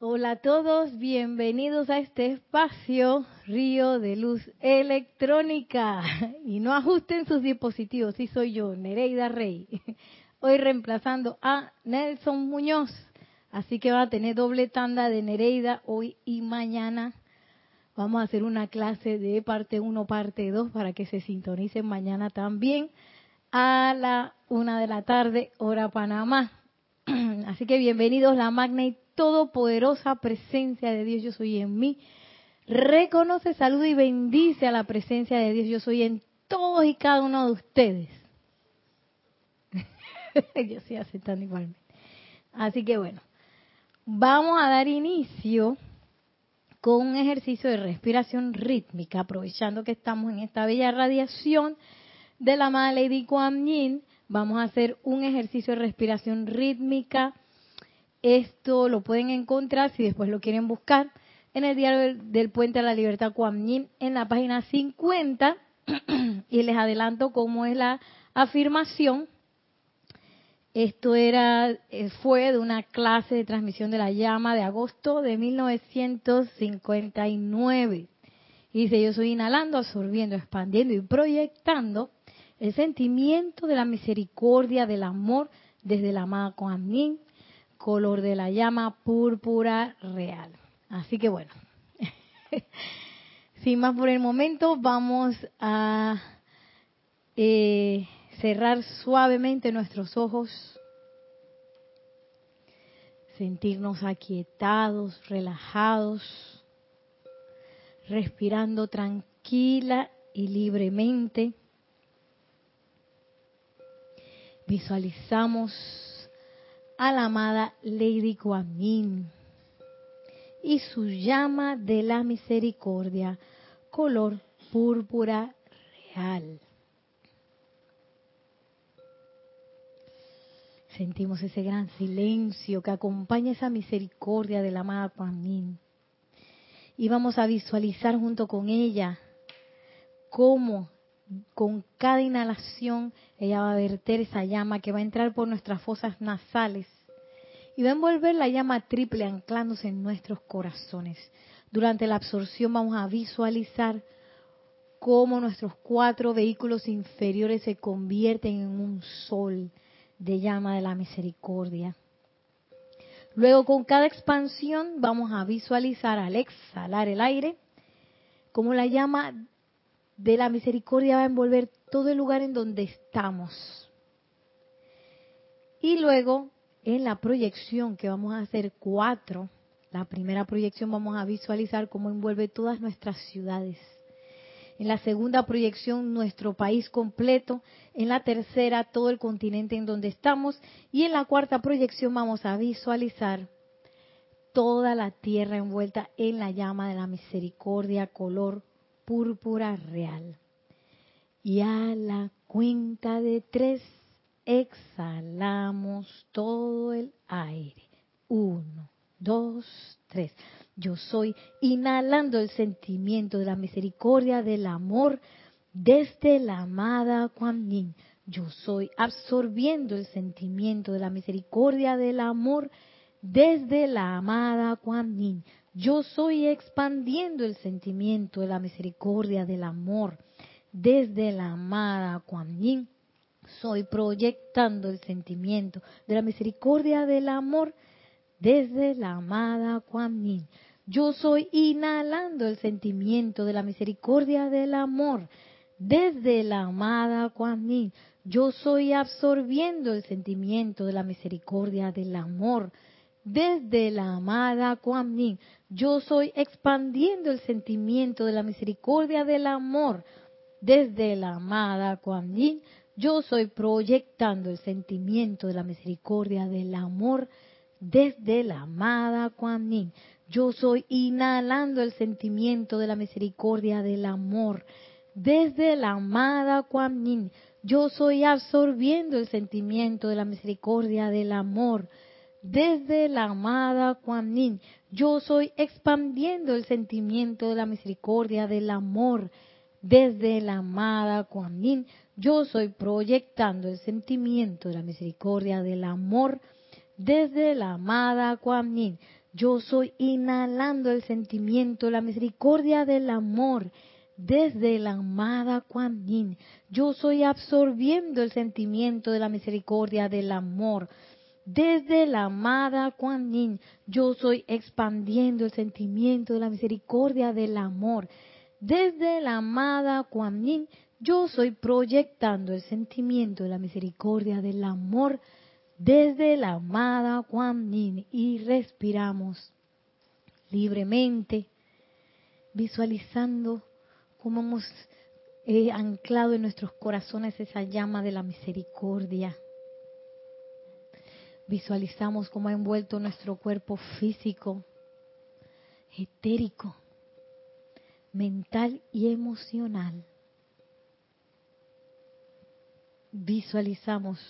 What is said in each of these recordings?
Hola a todos, bienvenidos a este espacio Río de Luz Electrónica. Y no ajusten sus dispositivos, sí soy yo, Nereida Rey. Hoy reemplazando a Nelson Muñoz. Así que va a tener doble tanda de Nereida hoy y mañana. Vamos a hacer una clase de parte 1, parte 2 para que se sintonicen mañana también a la una de la tarde, hora Panamá. Así que bienvenidos la magna y todopoderosa presencia de Dios, yo soy en mí. Reconoce, saluda y bendice a la presencia de Dios, yo soy en todos y cada uno de ustedes. yo estoy aceptando igualmente. Así que bueno, vamos a dar inicio con un ejercicio de respiración rítmica, aprovechando que estamos en esta bella radiación de la amada Lady Kuan Yin Vamos a hacer un ejercicio de respiración rítmica. Esto lo pueden encontrar si después lo quieren buscar en el diario del, Puente a la Libertad Yin en la página 50 y les adelanto cómo es la afirmación. Esto era eh, fue de una clase de transmisión de la llama de agosto de 1959. Y dice, yo soy inhalando, absorbiendo, expandiendo y proyectando el sentimiento de la misericordia, del amor desde la amada Kuan color de la llama púrpura real. Así que bueno, sin más por el momento, vamos a eh, cerrar suavemente nuestros ojos, sentirnos aquietados, relajados, respirando tranquila y libremente. Visualizamos a la amada Lady Kuan y su llama de la misericordia, color púrpura real. Sentimos ese gran silencio que acompaña esa misericordia de la amada Kuan Y vamos a visualizar junto con ella cómo con cada inhalación ella va a verter esa llama que va a entrar por nuestras fosas nasales y va a envolver la llama triple anclándose en nuestros corazones. Durante la absorción vamos a visualizar cómo nuestros cuatro vehículos inferiores se convierten en un sol de llama de la misericordia. Luego con cada expansión vamos a visualizar al exhalar el aire como la llama de la misericordia va a envolver todo el lugar en donde estamos. Y luego, en la proyección que vamos a hacer cuatro, la primera proyección vamos a visualizar cómo envuelve todas nuestras ciudades. En la segunda proyección, nuestro país completo. En la tercera, todo el continente en donde estamos. Y en la cuarta proyección vamos a visualizar toda la tierra envuelta en la llama de la misericordia color púrpura real. Y a la cuenta de tres exhalamos todo el aire. Uno, dos, tres. Yo soy inhalando el sentimiento de la misericordia, del amor desde la amada Kuan Yin. Yo soy absorbiendo el sentimiento de la misericordia, del amor desde la amada Kuan Yin. Yo soy expandiendo el sentimiento de la misericordia, del amor, desde la amada Kuan Yin. Soy proyectando el sentimiento de la misericordia, del amor, desde la amada Kuan Yin. Yo soy inhalando el sentimiento de la misericordia, del amor, desde la amada Kuan Yin. Yo soy absorbiendo el sentimiento de la misericordia, del amor, desde la amada Kuan Yin. Yo soy expandiendo el sentimiento de la misericordia del amor desde la amada Kuan Yin. Yo soy proyectando el sentimiento de la misericordia del amor desde la amada Kuan Yin. Yo soy inhalando el sentimiento de la misericordia del amor desde la amada Kuan Yin. Yo soy absorbiendo el sentimiento de la misericordia del amor desde la amada Kuan Yin. Yo soy expandiendo el sentimiento de la misericordia, del amor, desde la amada Kuan. Yo soy proyectando el sentimiento de la misericordia, del amor, desde la amada Kuan. Yo soy inhalando el sentimiento, la misericordia del amor desde la amada Kuan. Yo soy absorbiendo el sentimiento de la misericordia del amor desde la amada Kuan Yin. Yo soy expandiendo el sentimiento de la misericordia del amor desde la amada Kuan Yin. Yo soy proyectando el sentimiento de la misericordia del amor desde la amada Kuan Yin y respiramos libremente, visualizando cómo hemos eh, anclado en nuestros corazones esa llama de la misericordia. Visualizamos cómo ha envuelto nuestro cuerpo físico, etérico, mental y emocional. Visualizamos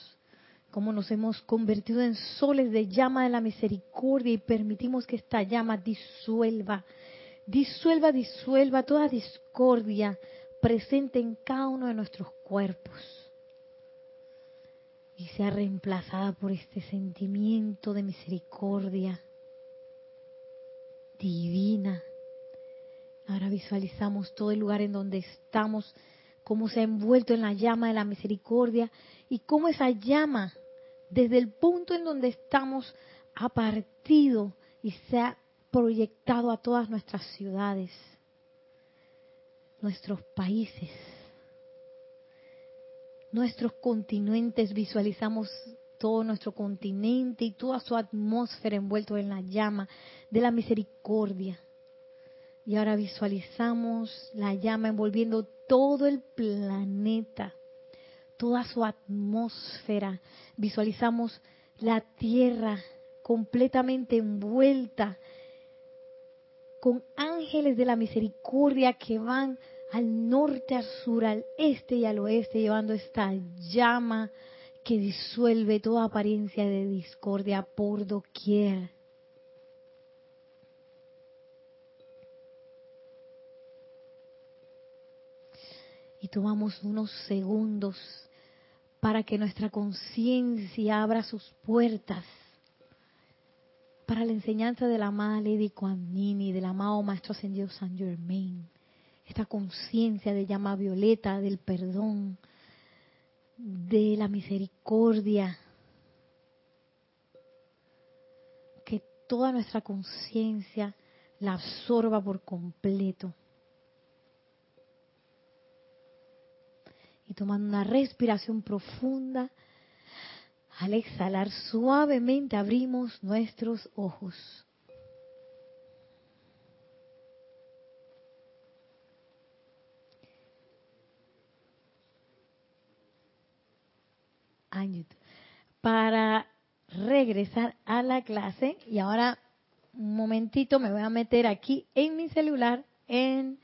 cómo nos hemos convertido en soles de llama de la misericordia y permitimos que esta llama disuelva disuelva, disuelva toda discordia presente en cada uno de nuestros cuerpos y sea reemplazada por este sentimiento de misericordia divina. Ahora visualizamos todo el lugar en donde estamos, cómo se ha envuelto en la llama de la misericordia y cómo esa llama, desde el punto en donde estamos, ha partido y se ha proyectado a todas nuestras ciudades, nuestros países, nuestros continentes, visualizamos todo nuestro continente y toda su atmósfera envuelto en la llama de la misericordia. Y ahora visualizamos la llama envolviendo todo el planeta, toda su atmósfera. Visualizamos la tierra completamente envuelta con ángeles de la misericordia que van al norte, al sur, al este y al oeste, llevando esta llama que disuelve toda apariencia de discordia por doquier. Y tomamos unos segundos para que nuestra conciencia abra sus puertas para la enseñanza de la amada Lady Kuan y del amado Maestro Ascendido San Germain. Esta conciencia de llama violeta, del perdón, de la misericordia. Que toda nuestra conciencia la absorba por completo. Y tomando una respiración profunda, al exhalar suavemente abrimos nuestros ojos. Para regresar a la clase y ahora un momentito me voy a meter aquí en mi celular en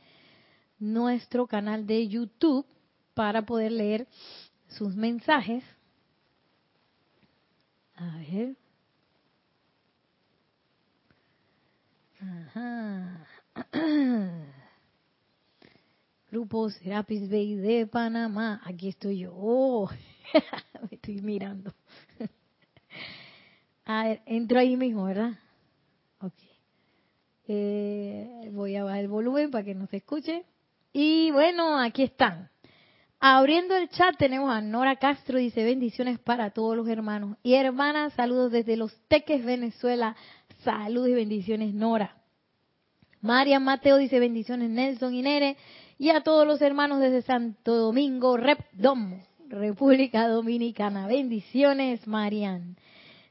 nuestro canal de YouTube para poder leer sus mensajes a ver. Ajá. Grupo Serapis Bay de Panamá. Aquí estoy yo. Me estoy mirando. a ver, entro ahí mismo, ¿verdad? Ok. Eh, voy a bajar el volumen para que no se escuche. Y bueno, aquí están. Abriendo el chat tenemos a Nora Castro, dice bendiciones para todos los hermanos y hermanas, saludos desde Los Teques, Venezuela, saludos y bendiciones Nora. María Mateo dice bendiciones Nelson y Nere y a todos los hermanos desde Santo Domingo, Repdom, República Dominicana, bendiciones Marian.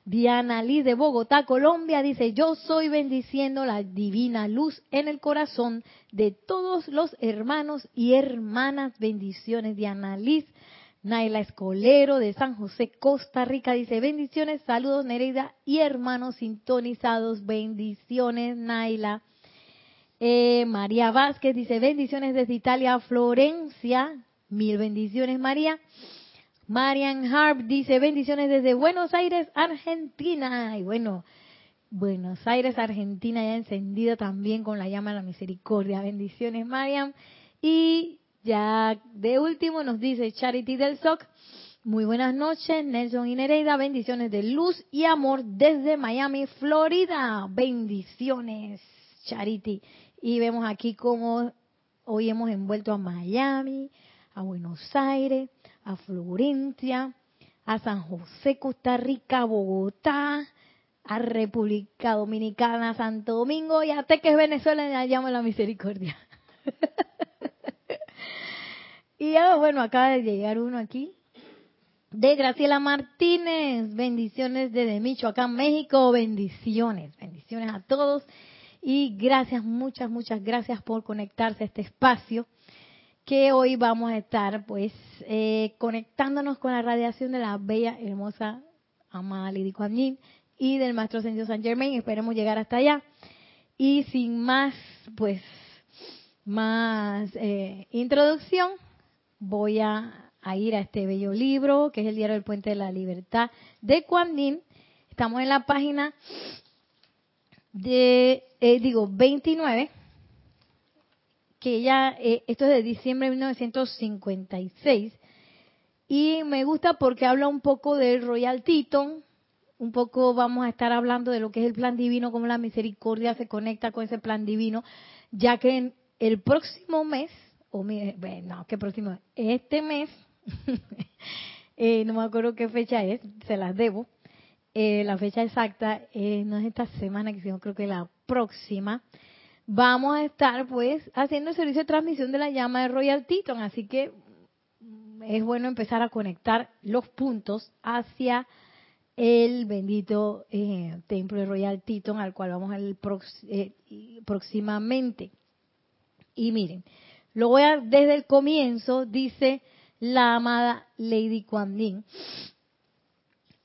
Diana Liz de Bogotá, Colombia, dice, yo soy bendiciendo la divina luz en el corazón de todos los hermanos y hermanas. Bendiciones, Diana Liz. Naila Escolero de San José, Costa Rica, dice, bendiciones, saludos Nereida y hermanos sintonizados, bendiciones Naila. Eh, María Vázquez dice, bendiciones desde Italia, Florencia, mil bendiciones María. Marian Harp dice bendiciones desde Buenos Aires, Argentina. Y bueno, Buenos Aires, Argentina ya encendida también con la llama de la misericordia. Bendiciones, Marian. Y ya de último nos dice Charity del SOC. Muy buenas noches, Nelson y Nereida. Bendiciones de luz y amor desde Miami, Florida. Bendiciones, Charity. Y vemos aquí cómo hoy hemos envuelto a Miami, a Buenos Aires, a Florencia, a San José, Costa Rica, Bogotá, a República Dominicana, Santo Domingo y a Teques, Venezuela, y llamo la misericordia. y ya, bueno, acaba de llegar uno aquí de Graciela Martínez. Bendiciones desde Michoacán, México. Bendiciones, bendiciones a todos. Y gracias, muchas, muchas gracias por conectarse a este espacio que hoy vamos a estar pues eh, conectándonos con la radiación de la bella, hermosa, amada Lady Kuan Yin y del Maestro Ascendido San Germain. Esperemos llegar hasta allá. Y sin más, pues, más eh, introducción, voy a ir a este bello libro, que es el Diario del Puente de la Libertad de Kuan Estamos en la página de, eh, digo, 29, que ya, eh, esto es de diciembre de 1956, y me gusta porque habla un poco del Royal Teton, un poco vamos a estar hablando de lo que es el plan divino, cómo la misericordia se conecta con ese plan divino, ya que en el próximo mes, o no, ¿qué próximo? Este mes Eh, no me acuerdo qué fecha es, se las debo. Eh, la fecha exacta eh, no es esta semana, sino creo que la próxima. Vamos a estar pues haciendo el servicio de transmisión de la llama de Royal Teton, así que es bueno empezar a conectar los puntos hacia el bendito templo de Royal Teton al cual vamos a próximamente. Y miren, lo voy a desde el comienzo, dice la amada Lady Kuan.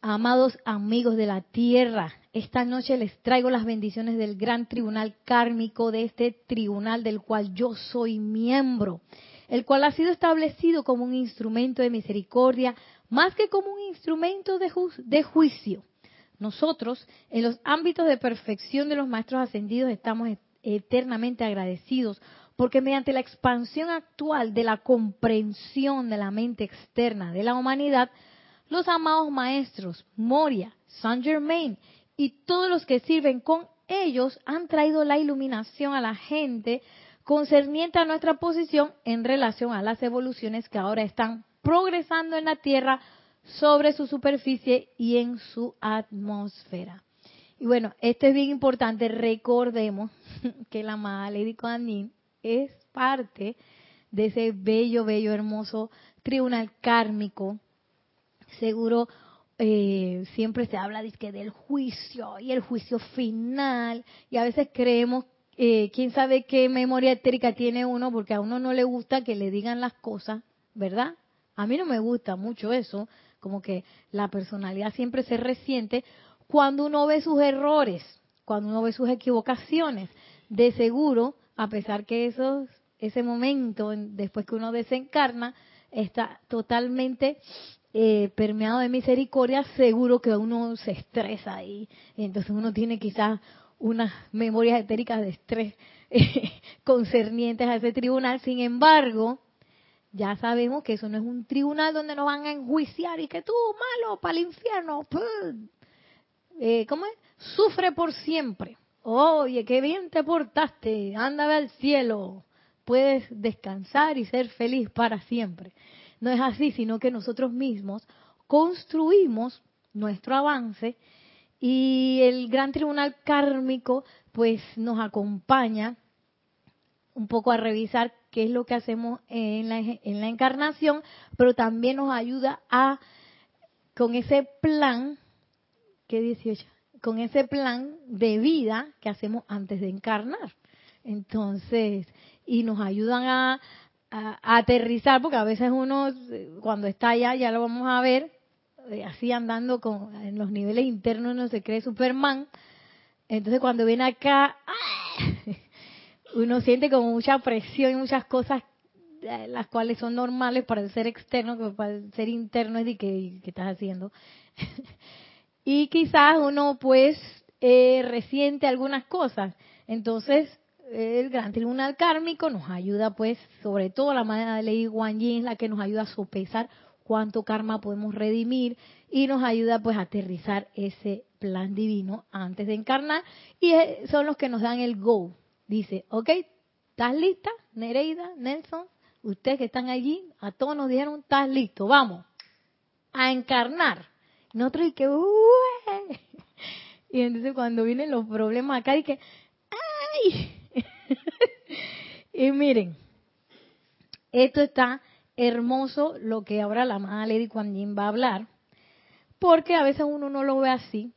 Amados amigos de la tierra, esta noche les traigo las bendiciones del gran tribunal kármico de este tribunal del cual yo soy miembro, el cual ha sido establecido como un instrumento de misericordia más que como un instrumento de, de juicio. Nosotros, en los ámbitos de perfección de los maestros ascendidos, estamos eternamente agradecidos porque mediante la expansión actual de la comprensión de la mente externa de la humanidad, los amados maestros Moria, Saint Germain y todos los que sirven con ellos han traído la iluminación a la gente concerniente a nuestra posición en relación a las evoluciones que ahora están progresando en la Tierra sobre su superficie y en su atmósfera. Y bueno, esto es bien importante, recordemos que la amada Lady Kuan es parte de ese bello, bello, hermoso tribunal kármico. Seguro eh, siempre se habla de, del juicio y el juicio final y a veces creemos, eh, quién sabe qué memoria etérica tiene uno porque a uno no le gusta que le digan las cosas, ¿verdad? A mí no me gusta mucho eso, como que la personalidad siempre se resiente cuando uno ve sus errores, cuando uno ve sus equivocaciones. De seguro a pesar que esos, ese momento, después que uno desencarna, está totalmente eh, permeado de misericordia, seguro que uno se estresa ahí. Entonces uno tiene quizás unas memorias etéricas de estrés concernientes a ese tribunal. Sin embargo, ya sabemos que eso no es un tribunal donde nos van a enjuiciar y que tú, malo, para el infierno. Eh, ¿Cómo es? Sufre por siempre. Oye, qué bien te portaste, anda al cielo, puedes descansar y ser feliz para siempre. No es así, sino que nosotros mismos construimos nuestro avance y el gran tribunal kármico pues nos acompaña un poco a revisar qué es lo que hacemos en la, en la encarnación, pero también nos ayuda a, con ese plan, ¿qué 18? con ese plan de vida que hacemos antes de encarnar. Entonces, y nos ayudan a, aterrizar, porque a veces uno, cuando está allá, ya lo vamos a ver, eh, así andando con, en los niveles internos, uno se cree Superman. Entonces, cuando viene acá, uno siente como mucha presión y muchas cosas eh, las cuales son normales para el ser externo, que para el ser interno es de que, ¿qué estás haciendo? y quizás uno pues eh, resiente algunas cosas. Entonces, el gran tribunal kármico nos ayuda pues, sobre todo la madre de ley Guan Yin la que nos ayuda a sopesar cuánto karma podemos redimir y nos ayuda pues a aterrizar ese plan divino antes de encarnar y eh, son los que nos dan el go. Dice, ok, ¿estás lista? Nereida, Nelson, ustedes que están allí, a todos nos dijeron, ¿estás listo? Vamos a encarnar. Nosotros y que, y entonces cuando vienen los problemas acá, y que, ¡ay! y miren, esto está hermoso lo que ahora la amada Lady Kuan va a hablar, porque a veces uno no lo ve así.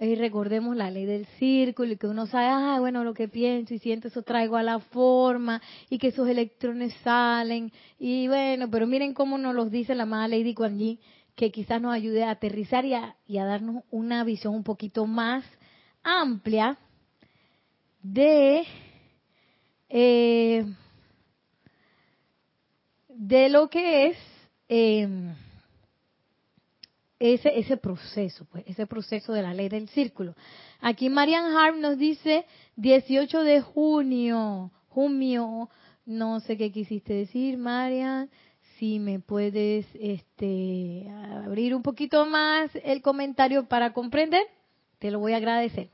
Y recordemos la ley del círculo y que uno sabe, ah, bueno, lo que pienso y siento eso traigo a la forma y que esos electrones salen. Y bueno, pero miren cómo nos los dice la amada Lady Kuan Yin, que quizás nos ayude a aterrizar y a, darnos una visión un poquito más amplia de eh, de lo que es em, ese, ese proceso, pues, ese proceso de la ley del círculo. Aquí Marian Harm nos dice 18 de junio, junio, no sé qué quisiste decir, Marian, si me puedes este, abrir un poquito más el comentario para comprender, te lo voy a agradecer.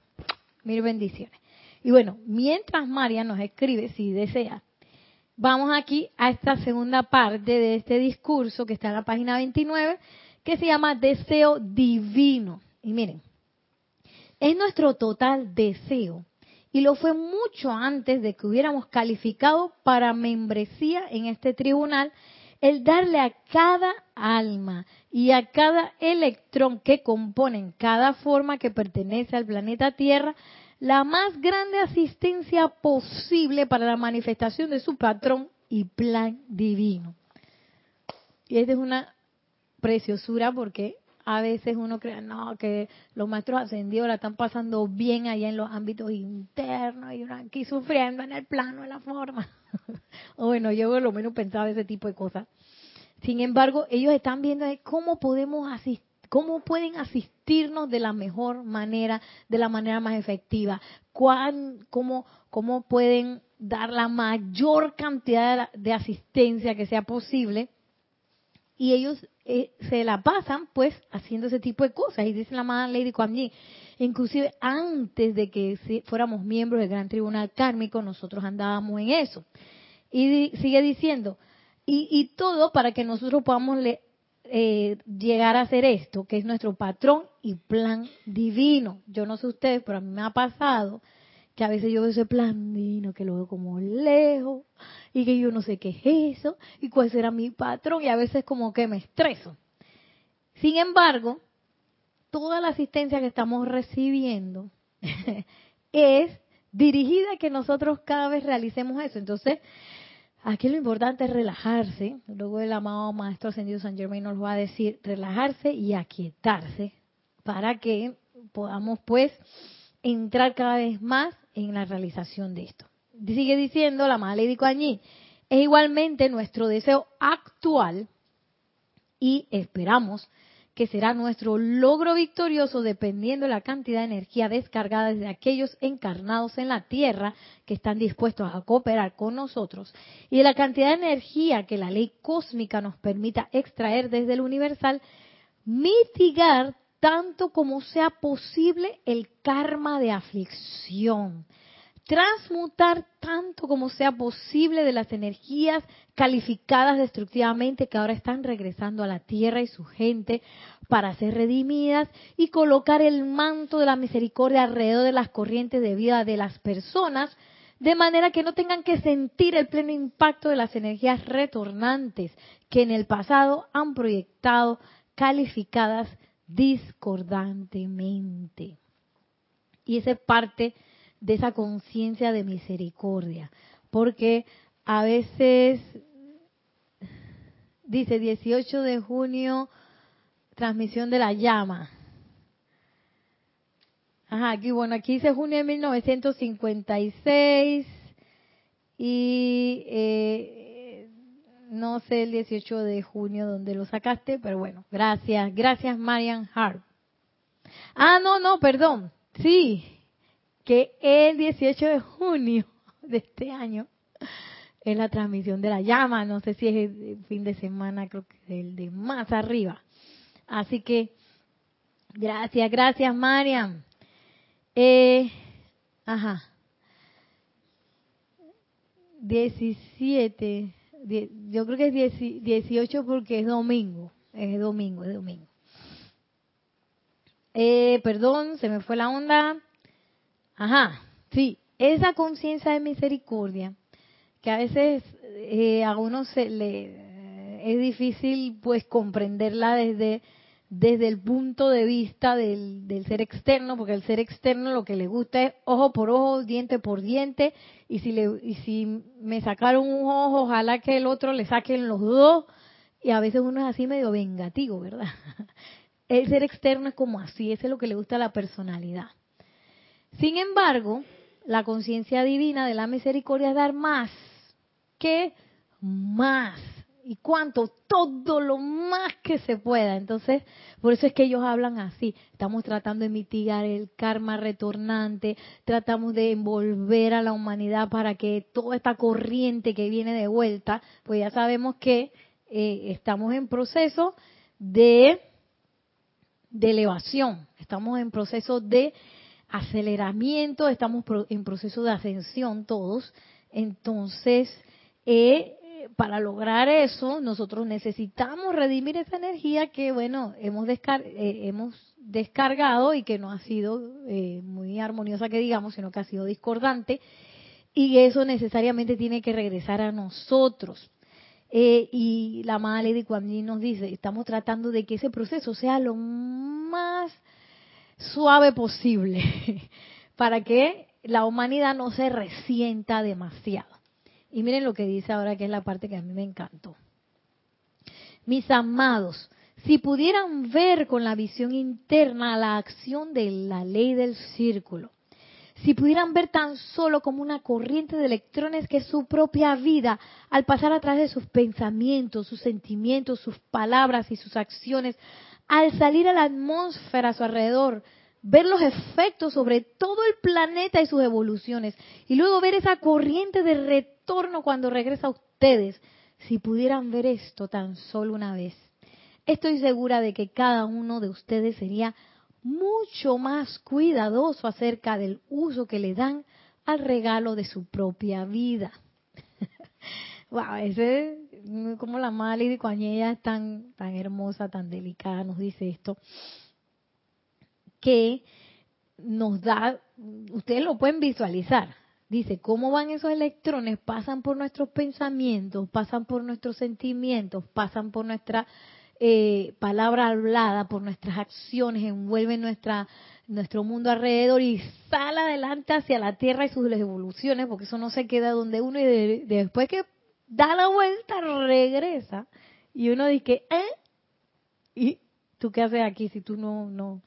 Mil bendiciones. Y bueno, mientras Marian nos escribe, si desea, vamos aquí a esta segunda parte de este discurso que está en la página 29, que se llama Deseo Divino. Y miren, es nuestro total deseo. Y lo fue mucho antes de que hubiéramos calificado para membresía en este tribunal el darle a cada alma y a cada electrón que componen cada forma que pertenece al planeta Tierra la más grande asistencia posible para la manifestación de su patrón y plan divino. Y esta es una preciosura porque a veces uno cree, no, que los maestros ascendidos la están pasando bien allá en los ámbitos internos y uno aquí sufriendo en el plano de la forma. o bueno, yo por lo menos pensaba ese tipo de cosas. Sin embargo, ellos están viendo cómo podemos asistir cómo pueden asistirnos de la mejor manera, de la manera más efectiva, ¿Cuán, cómo, cómo pueden dar la mayor cantidad de asistencia que sea posible. Y ellos eh, se la pasan pues haciendo ese tipo de cosas. Y dice la madre Lady Kuan inclusive antes de que fuéramos miembros del Gran Tribunal Kármico, nosotros andábamos en eso. Y sigue diciendo, y, y, todo para que nosotros podamos le, eh, llegar a hacer esto, que es nuestro patrón y plan divino. Yo no sé ustedes, pero a mí me ha pasado que a veces yo veo ese plan divino que lo veo como lejos y que yo no sé qué es eso y cuál será mi patrón y a veces como que me estreso. Sin embargo, toda la asistencia que estamos recibiendo es dirigida a que nosotros cada vez realicemos eso. Entonces, Aquí lo importante es relajarse. Luego el amado Maestro Ascendido San Germain nos va a decir relajarse y aquietarse para que podamos pues entrar cada vez más en la realización de esto. Sigue diciendo la Madre Lady allí, es igualmente nuestro deseo actual y esperamos que será nuestro logro victorioso dependiendo de la cantidad de energía descargada desde aquellos encarnados en la Tierra que están dispuestos a cooperar con nosotros y de la cantidad de energía que la ley cósmica nos permita extraer desde el universal, mitigar tanto como sea posible el karma de aflicción transmutar tanto como sea posible de las energías calificadas destructivamente que ahora están regresando a la tierra y su gente para ser redimidas y colocar el manto de la misericordia alrededor de las corrientes de vida de las personas de manera que no tengan que sentir el pleno impacto de las energías retornantes que en el pasado han proyectado calificadas discordantemente. Y esa es parte de esa conciencia de misericordia, porque a veces dice 18 de junio transmisión de la llama. Ajá, aquí bueno, aquí dice junio de 1956 y eh, no sé el 18 de junio donde lo sacaste, pero bueno, gracias, gracias Marian Hart. Ah, no, no, perdón, sí, que el 18 de junio de este año es la transmisión de la llama, no sé si es el fin de semana, creo que es el de más arriba. Así que, gracias, gracias Mariam. Eh, ajá. 17, yo creo que es 18 porque es domingo, es domingo, es domingo. Eh, perdón, se me fue la onda. Ajá, sí, esa conciencia de misericordia que a veces eh, a uno se le es difícil pues comprenderla desde desde el punto de vista del, del, ser externo, porque el ser externo lo que le gusta es ojo por ojo, diente por diente, y si, le, y si me sacaron un ojo, ojalá que el otro le saquen los dos, y a veces uno es así medio vengativo, ¿verdad? El ser externo es como así, ese es lo que le gusta a la personalidad. Sin embargo, la conciencia divina de la misericordia es dar más que más. ¿Y cuánto? Todo lo más que se pueda. Entonces, por eso es que ellos hablan así. Estamos tratando de mitigar el karma retornante, tratamos de envolver a la humanidad para que toda esta corriente que viene de vuelta, pues ya sabemos que eh, estamos en proceso de, de elevación, estamos en proceso de aceleramiento, estamos en proceso de ascensión todos. Entonces, eh, para lograr eso, nosotros necesitamos redimir esa energía que, bueno, hemos, eh, hemos descargado y que no ha sido eh, muy armoniosa, que digamos, sino que ha sido discordante. Y eso necesariamente tiene que regresar a nosotros. Eh, y la amada Lady Kuan nos dice, estamos tratando de que ese proceso sea lo más suave posible para que la humanidad no se resienta demasiado. Y miren lo que dice ahora, que es la parte que a mí me encantó. Mis amados, si pudieran ver con la visión interna la acción de la ley del círculo, si pudieran ver tan solo como una corriente de electrones que su propia vida, al pasar a través de sus pensamientos, sus sentimientos, sus palabras y sus acciones, al salir a la atmósfera a su alrededor, ver los efectos sobre todo el planeta y sus evoluciones, y luego ver esa corriente de retorno cuando regresa a ustedes. Si pudieran ver esto tan solo una vez, estoy segura de que cada uno de ustedes sería mucho más cuidadoso acerca del uso que le dan al regalo de su propia vida. wow, ese como la madre de cuando ella es tan tan hermosa, tan delicada, nos dice esto que nos da, ustedes lo pueden visualizar. Dice, ¿cómo van esos electrones? Pasan por nuestros pensamientos, pasan por nuestros sentimientos, pasan por nuestra eh, palabra hablada, por nuestras acciones, envuelven nuestra, nuestro mundo alrededor y sale adelante hacia la Tierra y sus evoluciones, porque eso no se queda donde uno y después que da la vuelta regresa. Y uno dice, ¿eh? ¿Y tú qué haces aquí si tú no, no,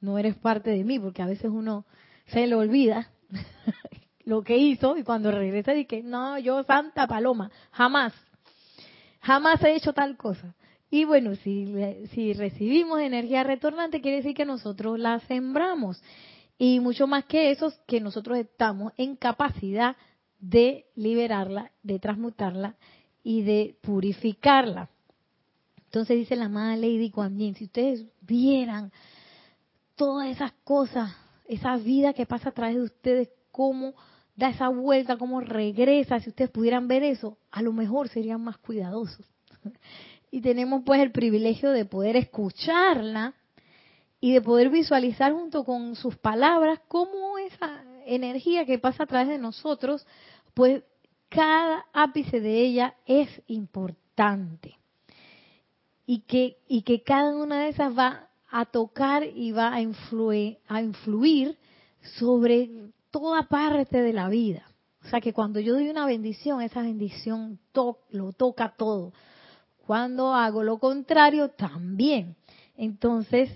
no eres parte de mí, porque a veces uno se le olvida lo que hizo y cuando regresa dice, no, yo Santa Paloma, jamás, jamás he hecho tal cosa. Y bueno, si, si recibimos energía retornante, quiere decir que nosotros la sembramos. Y mucho más que eso, que nosotros estamos en capacidad de liberarla, de transmutarla y de purificarla. Entonces dice la amada Lady Kuan si ustedes vieran todas esas cosas, esa vida que pasa a través de ustedes, cómo da esa vuelta, cómo regresa, si ustedes pudieran ver eso, a lo mejor serían más cuidadosos. Y tenemos pues el privilegio de poder escucharla y de poder visualizar junto con sus palabras cómo esa energía que pasa a través de nosotros, pues cada ápice de ella es importante. Y que, y que cada una de esas va a tocar y va a influir, a influir sobre toda parte de la vida. O sea que cuando yo doy una bendición, esa bendición lo toca todo. Cuando hago lo contrario, también. Entonces,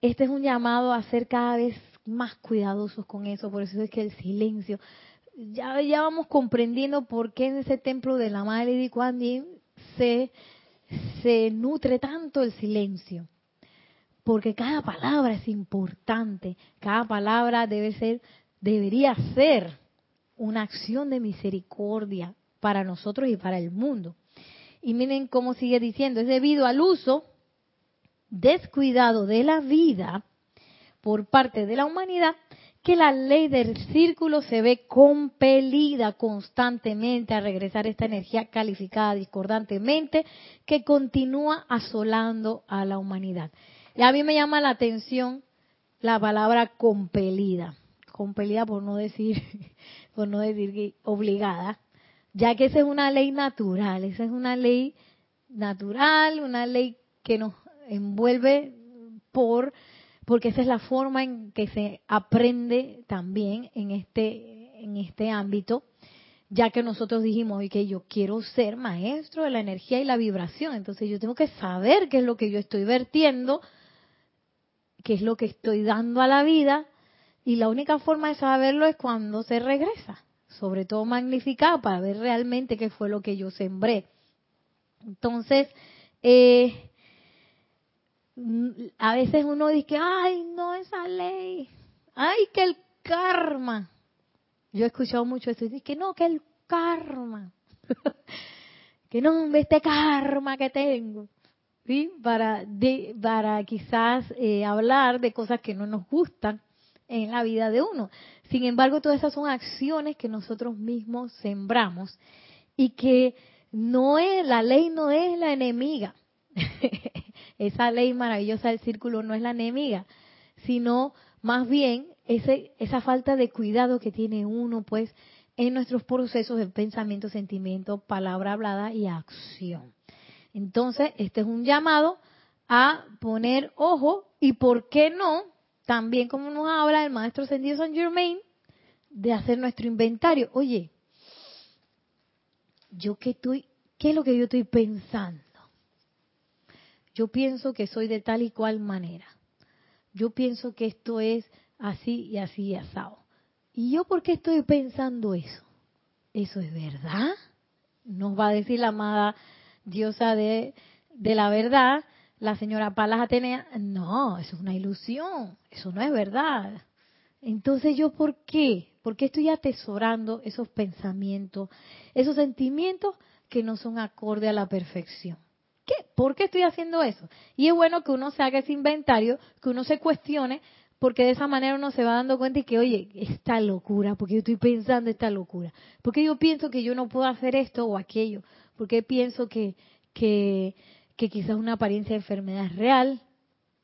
este es un llamado a ser cada vez más cuidadosos con eso. Por eso es que el silencio, ya, ya vamos comprendiendo por qué en ese templo de la Madre de se, se nutre tanto el silencio porque cada palabra es importante, cada palabra debe ser, debería ser una acción de misericordia para nosotros y para el mundo. Y miren cómo sigue diciendo, es debido al uso descuidado de la vida por parte de la humanidad que la ley del círculo se ve compelida constantemente a regresar esta energía calificada discordantemente que continúa asolando a la humanidad. Y a mí me llama la atención la palabra compelida, compelida por no decir, por no decir obligada, ya que esa es una ley natural, esa es una ley natural, una ley que nos envuelve por porque esa es la forma en que se aprende también en este en este ámbito, ya que nosotros dijimos que yo quiero ser maestro de la energía y la vibración, entonces yo tengo que saber qué es lo que yo estoy vertiendo, qué es lo que estoy dando a la vida, y la única forma de saberlo es cuando se regresa sobre todo magnificado, para ver realmente qué fue lo que yo sembré. Entonces, eh, a veces uno dice, ay, no, esa ley, ay, que el karma. Yo he escuchado mucho esto, y dice que no, que el karma, que no, este karma que tengo. ¿Sí? Para, para quizás eh, hablar de cosas que no nos gustan en la vida de uno. Sin embargo, todas esas son acciones que nosotros mismos sembramos y que no es, la ley no es la enemiga. Esa ley maravillosa del círculo no es la enemiga, sino más bien ese, esa falta de cuidado que tiene uno, pues, en nuestros procesos de pensamiento, sentimiento, palabra hablada y acción. Entonces, este es un llamado a poner ojo y, ¿por qué no? también como nos habla el maestro Sendido San Germain, de hacer nuestro inventario. Oye, yo qué estoy, ¿qué es lo que yo estoy pensando? Yo pienso que soy de tal y cual manera. Yo pienso que esto es así y así y asado. ¿Y yo por qué estoy pensando eso? ¿Eso es verdad? Nos va a decir la amada diosa de, la verdad la señora Palas Atenea, no, eso es una ilusión, eso no es verdad. Entonces yo, ¿por qué? ¿Por qué estoy atesorando esos pensamientos, esos sentimientos que no son acorde a la perfección? ¿Qué? ¿Por qué estoy haciendo eso? Y es bueno que uno se haga ese inventario, que uno se cuestione, porque de esa manera uno se va dando cuenta y que, oye, esta locura, porque yo estoy pensando esta locura, porque yo pienso que yo no puedo hacer esto o aquello, porque pienso que, que que quizás una apariencia de enfermedad es real.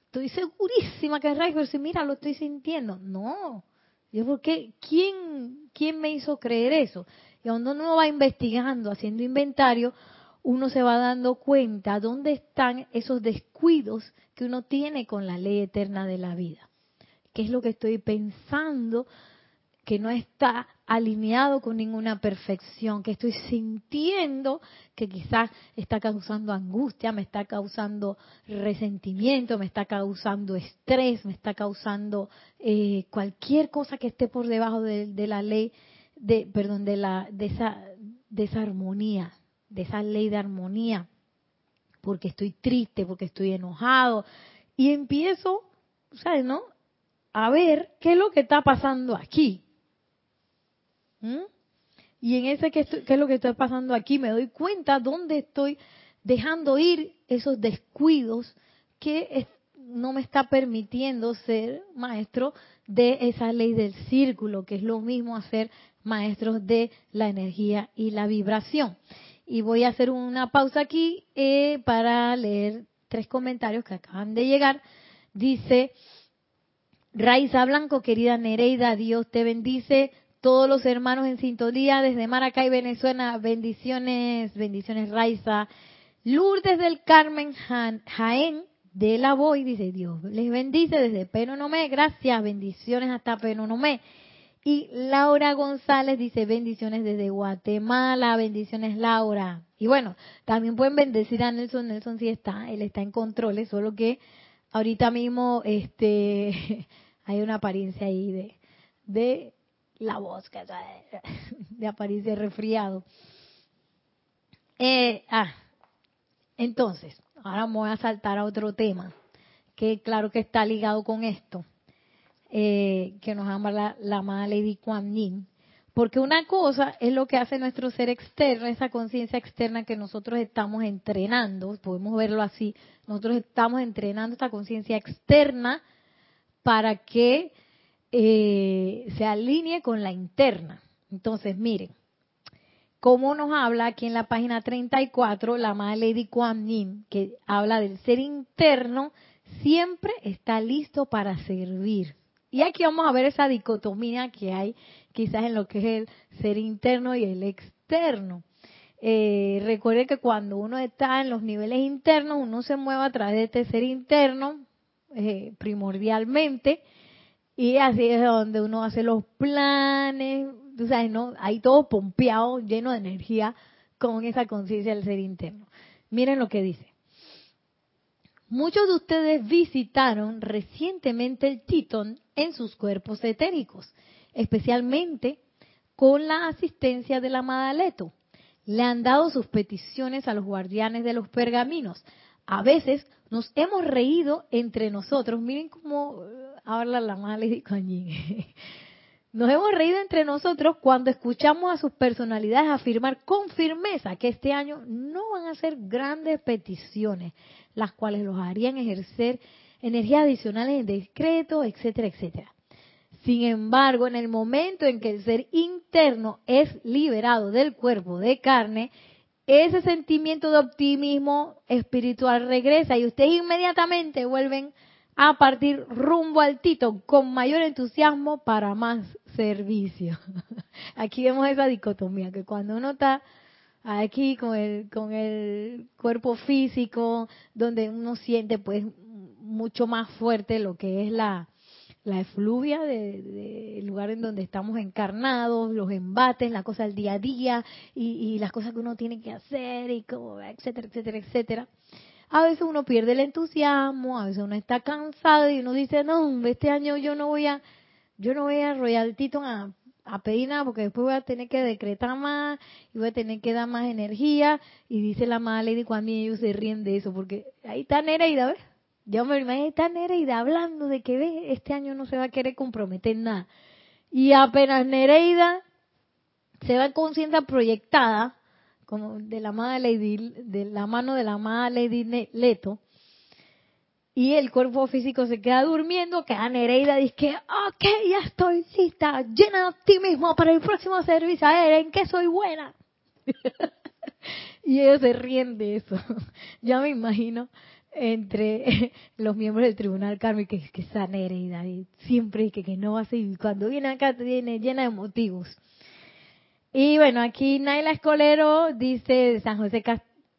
Estoy segurísima que es real, pero si mira, lo estoy sintiendo. No. Yo, ¿por qué? ¿Quién, ¿Quién me hizo creer eso? Y cuando uno va investigando, haciendo inventario, uno se va dando cuenta dónde están esos descuidos que uno tiene con la ley eterna de la vida. ¿Qué es lo que estoy pensando que no está alineado con ninguna perfección, que estoy sintiendo que quizás está causando angustia, me está causando resentimiento, me está causando estrés, me está causando eh, cualquier cosa que esté por debajo de, la ley, de, perdón, de la, de esa, de esa armonía, de esa ley de armonía, porque estoy triste, porque estoy enojado, y empiezo, ¿sabes, no? A ver qué es lo que está pasando aquí ¿Mm? Y en ese que, es lo que está pasando aquí, me doy cuenta dónde estoy dejando ir esos descuidos que no me está permitiendo ser maestro de esa ley del círculo, que es lo mismo hacer maestros de la energía y la vibración. Y voy a hacer una pausa aquí eh, para leer tres comentarios que acaban de llegar. Dice, Raiza Blanco, querida Nereida, Dios te bendice todos los hermanos en sintonía desde Maracay, Venezuela. Bendiciones, bendiciones, Raiza. Lourdes del Carmen Jaén de la Voy, dice Dios, les bendice desde Penonomé, gracias, bendiciones hasta Penonomé. Y Laura González dice bendiciones desde Guatemala, bendiciones Laura. Y bueno, también pueden bendecir a Nelson, Nelson sí está, él está en controles, solo que ahorita mismo este hay una apariencia ahí de, de la voz que de apariencia resfriado. Eh, ah, entonces, ahora voy a saltar a otro tema, que claro que está ligado con esto, eh, que nos habla la, la amada Lady Kuan Yin, Porque una cosa es lo que hace nuestro ser externo, esa conciencia externa que nosotros estamos entrenando, podemos verlo así, nosotros estamos entrenando esta conciencia externa para que eh, se alinee con la interna. Entonces, miren, cómo nos habla aquí en la página 34 la madre Lady Kuan Yin, que habla del ser interno, siempre está listo para servir. Y aquí vamos a ver esa dicotomía que hay quizás en lo que es el ser interno y el externo. Eh, recuerde que cuando uno está en los niveles internos, uno se mueve a través de este ser interno eh, primordialmente y así es donde uno hace los planes, tú sabes, ¿no? Ahí todo pompeado, lleno de energía con esa conciencia del ser interno. Miren lo que dice. Muchos de ustedes visitaron recientemente el Titón en sus cuerpos etéricos, especialmente con la asistencia de la Madaleto. Le han dado sus peticiones a los guardianes de los pergaminos. A veces nos hemos reído entre nosotros. Miren cómo eh, habla la Madre Nos hemos reído entre nosotros cuando escuchamos a sus personalidades afirmar con firmeza que este año no van a ser grandes peticiones, las cuales los harían ejercer energías adicionales en decreto, etcétera, etcétera. Sin embargo, en el momento en que el ser interno es liberado del cuerpo de carne, ese sentimiento de optimismo espiritual regresa y ustedes inmediatamente vuelven a partir rumbo al Tito con mayor entusiasmo para más servicio. Aquí vemos esa dicotomía, que cuando uno está aquí con el, con el cuerpo físico, donde uno siente pues mucho más fuerte lo que es la, la efluvia del de, lugar en donde estamos encarnados, los embates, la cosa del día a día y, y las cosas que uno tiene que hacer y como, etcétera, etcétera, etcétera. A veces uno pierde el entusiasmo, a veces uno está cansado y uno dice, no, este año yo no voy a, yo no voy a Royal Tito a, a pedir nada porque después voy a tener que decretar más y voy a tener que dar más energía. Y dice la madre Lady cuando ellos se ríen de eso porque ahí está Nereida, ¿ves? Yo me imagino, ahí está Nereida hablando de que ve, este año no se va a querer comprometer nada. Y apenas Nereida se va en conciencia proyectada, como de la amada Lady, de la mano de la amada Lady Leto, y el cuerpo físico se queda durmiendo, queda Nereida dice ok, ya estoy lista, llena de optimismo para el próximo servicio, a ver, ¿en qué soy buena? y ellos se ríen de eso. Ya me imagino entre los miembros del tribunal kármico que, que esa Nereida, siempre que, que no va a ser, cuando viene acá viene llena de motivos. Y bueno, aquí Naila Escolero dice San José,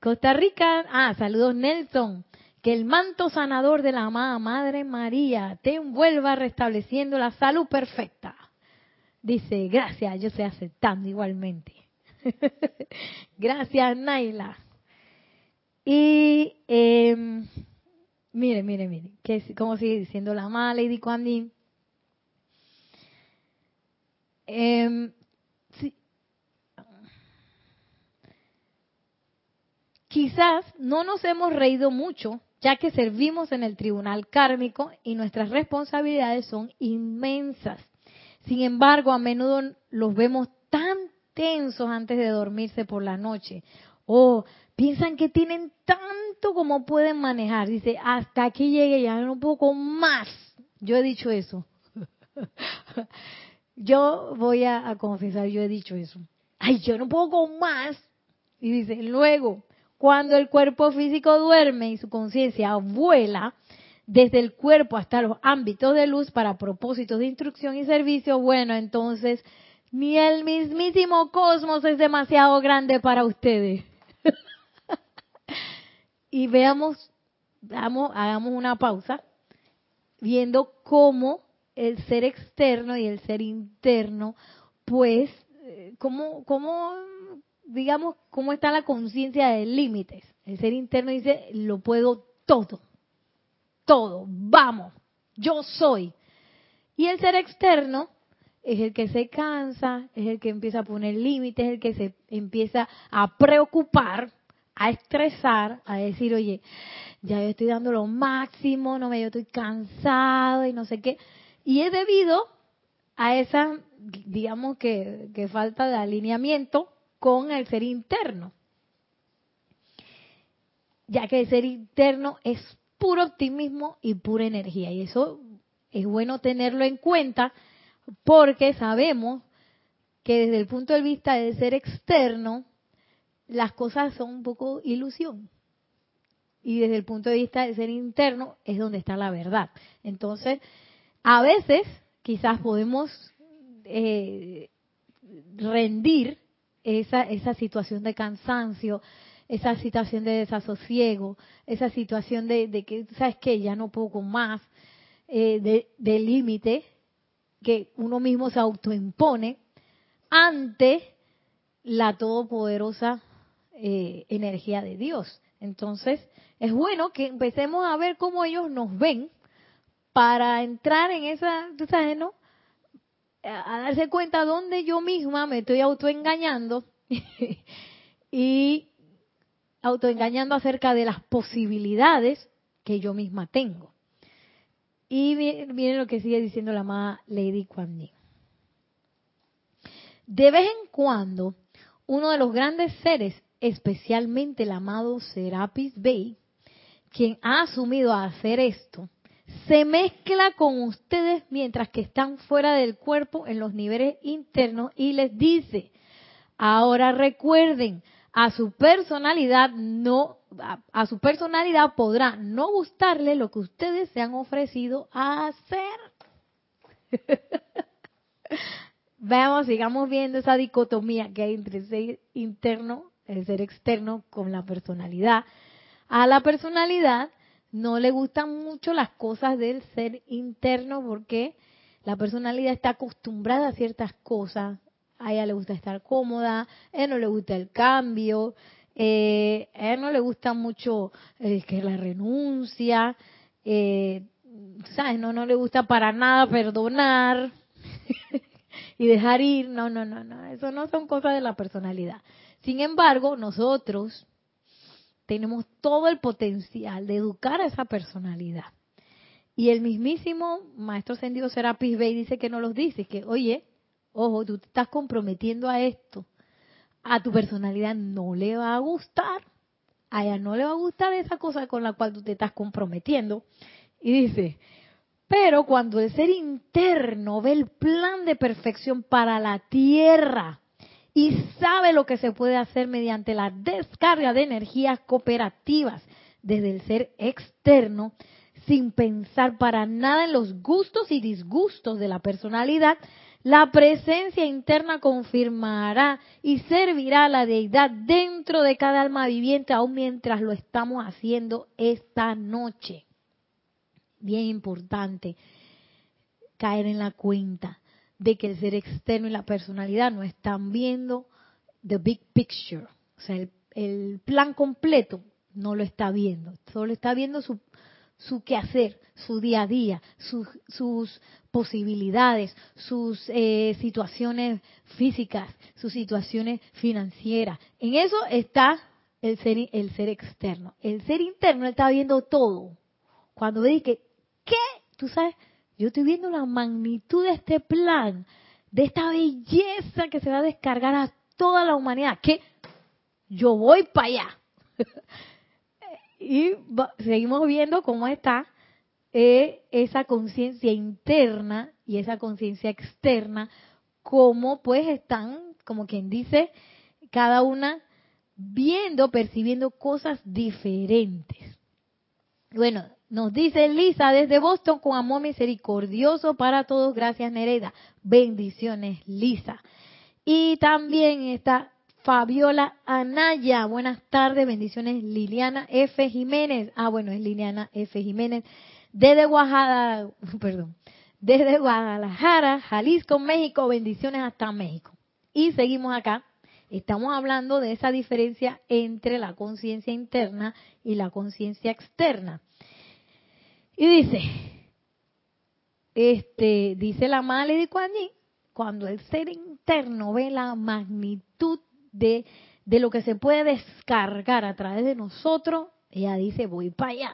Costa Rica. Ah, saludos Nelson. Que el manto sanador de la amada Madre María te envuelva restableciendo la salud perfecta. Dice, gracias, yo estoy aceptando igualmente. gracias, Naila. Y eh, mire, mire, mire, que como sigue diciendo la amada Lady Kuan Eh, Quizás no nos hemos reído mucho, ya que servimos en el tribunal kármico y nuestras responsabilidades son inmensas. Sin embargo, a menudo los vemos tan tensos antes de dormirse por la noche. O piensan que tienen tanto como pueden manejar. Dice, hasta aquí llegue ya un poco más. Yo he dicho eso. yo voy a, a, confesar, yo he dicho eso. Ay, yo no puedo con más. Y dice, luego, cuando el cuerpo físico duerme y su conciencia vuela desde el cuerpo hasta los ámbitos de luz para propósitos de instrucción y servicio, bueno, entonces ni el mismísimo cosmos es demasiado grande para ustedes. y veamos, hagamos, una pausa, viendo cómo el ser externo y el ser interno, pues, eh, cómo, cómo digamos, cómo está la conciencia de límites. El ser interno dice, lo puedo todo, todo, vamos, yo soy. Y el ser externo es el que se cansa, es el que empieza a poner límites, es el que se empieza a preocupar, a estresar, a decir, oye, ya yo estoy dando lo máximo, no me, yo estoy cansado y no sé qué. Y es debido a esa, digamos que, que falta de alineamiento con el ser interno. Ya que el ser interno es puro optimismo y pura energía. Y eso es bueno tenerlo en cuenta porque sabemos que desde el punto de vista del ser externo, las cosas son un poco ilusión. Y desde el punto de vista del ser interno es donde está la verdad. Entonces, a veces quizás podemos eh, rendir esa, esa situación de cansancio, esa situación de desasosiego, esa situación de, que, ¿sabes qué? Ya no puedo con más, eh, de, límite que uno mismo se autoimpone ante la todopoderosa eh, energía de Dios. Entonces, es bueno que empecemos a ver cómo ellos nos ven para entrar en esa, tú sabes, ¿no? A darse cuenta dónde yo misma me estoy autoengañando y autoengañando acerca de las posibilidades que yo misma tengo. Y miren lo que sigue diciendo la amada Lady Kuan De vez en cuando, uno de los grandes seres, especialmente el amado Serapis Bey, quien ha asumido a hacer esto, se mezcla con ustedes mientras que están fuera del cuerpo en los niveles internos y les dice, ahora recuerden, a su personalidad no a, su personalidad podrá no gustarle lo que ustedes se han ofrecido a hacer. Veamos, sigamos viendo esa dicotomía que hay entre el ser interno, el ser externo con la personalidad. A la personalidad no le gustan mucho las cosas del ser interno porque la personalidad está acostumbrada a ciertas cosas, a ella le gusta estar cómoda, a él no le gusta el cambio, eh, a él no le gusta mucho eh, que la renuncia, eh, ¿sabes? No, no le gusta para nada perdonar y dejar ir, no, no, no, no, eso no son cosas de la personalidad. Sin embargo, nosotros tenemos todo el potencial de educar a esa personalidad. Y el mismísimo Maestro Sendido Serapis Bey dice que no los dice, que oye, ojo, tú te estás comprometiendo a esto, a tu personalidad no le va a gustar, a ella no le va a gustar esa cosa con la cual tú te estás comprometiendo. Y dice, pero cuando el ser interno ve el plan de perfección para la tierra y sabe lo que se puede hacer mediante la descarga de energías cooperativas desde el ser externo, sin pensar para nada en los gustos y disgustos de la personalidad, la presencia interna confirmará y servirá a la deidad dentro de cada alma viviente, aún mientras lo estamos haciendo esta noche. Bien importante caer en la cuenta de que el ser externo y la personalidad no están viendo the big picture, o sea, el, plan completo no lo está viendo, solo está viendo su, su quehacer, su día a día, sus posibilidades, sus eh, situaciones físicas, sus situaciones financieras. En eso está el ser, el ser externo. El ser interno está viendo todo. Cuando ve que, ¿qué? Tú sabes, yo estoy viendo la magnitud de este plan, de esta belleza que se va a descargar a toda la humanidad. Que yo voy para allá. y seguimos viendo cómo está eh, esa conciencia interna y esa conciencia externa, como pues están, como quien dice, cada una viendo, percibiendo cosas diferentes. Bueno, nos dice Lisa desde Boston con amor misericordioso para todos. Gracias, Nereda. Bendiciones, Lisa. Y también está Fabiola Anaya. Buenas tardes, bendiciones, Liliana F. Jiménez. Ah, bueno, es Liliana F. Jiménez desde Guadalajara, perdón, desde Guadalajara, Jalisco, México, bendiciones hasta México. Y seguimos acá. Estamos hablando de esa diferencia entre la conciencia interna y la conciencia externa. Y dice, este, dice la Male de Kuan cuando el ser interno ve la magnitud de, de lo que se puede descargar a través de nosotros, ella dice, voy para allá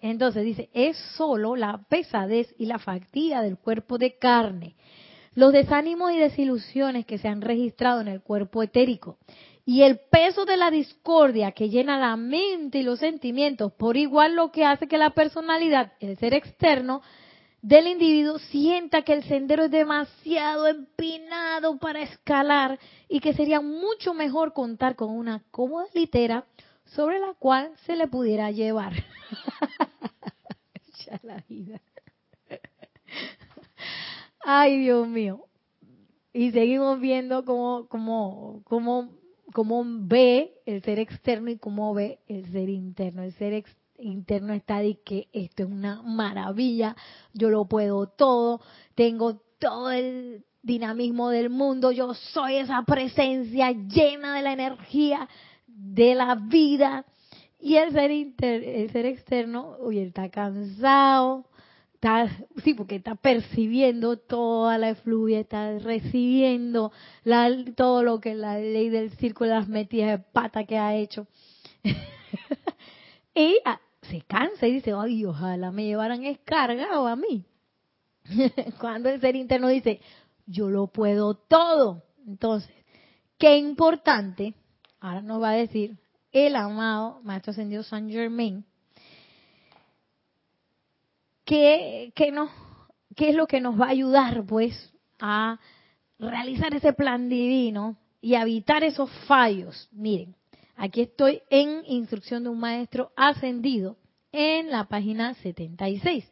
Entonces dice, es solo la pesadez y la fatiga del cuerpo de carne, los desánimos y desilusiones que se han registrado en el cuerpo etérico y el peso de la discordia que llena la mente y los sentimientos por igual lo que hace que la personalidad, el ser externo del individuo, sienta que el sendero es demasiado empinado para escalar y que sería mucho mejor contar con una cómoda litera sobre la cual se le pudiera llevar. ya la vida. Ay, Dios mío. Y seguimos viendo cómo, cómo, cómo, cómo ve el ser externo y cómo ve el ser interno. El ser interno está de que esto es una maravilla, yo lo puedo todo, tengo todo el dinamismo del mundo, yo soy esa presencia llena de la energía de la vida. Y el ser, el ser externo, oye, está cansado, sí, porque está percibiendo toda la efluvia, está recibiendo la, todo lo que la ley del círculo de las metidas de pata que ha hecho. y ah, se cansa y dice, ay, ojalá me llevaran escargado a mí. Cuando el ser interno dice, yo lo puedo todo. Entonces, qué importante, ahora nos va a decir el amado Maestro Ascendido San Germain, ¿qué, qué, ¿qué es lo que nos va a ayudar pues a realizar ese plan divino y evitar esos fallos? Miren, aquí estoy en instrucción de un maestro ascendido en la página 76.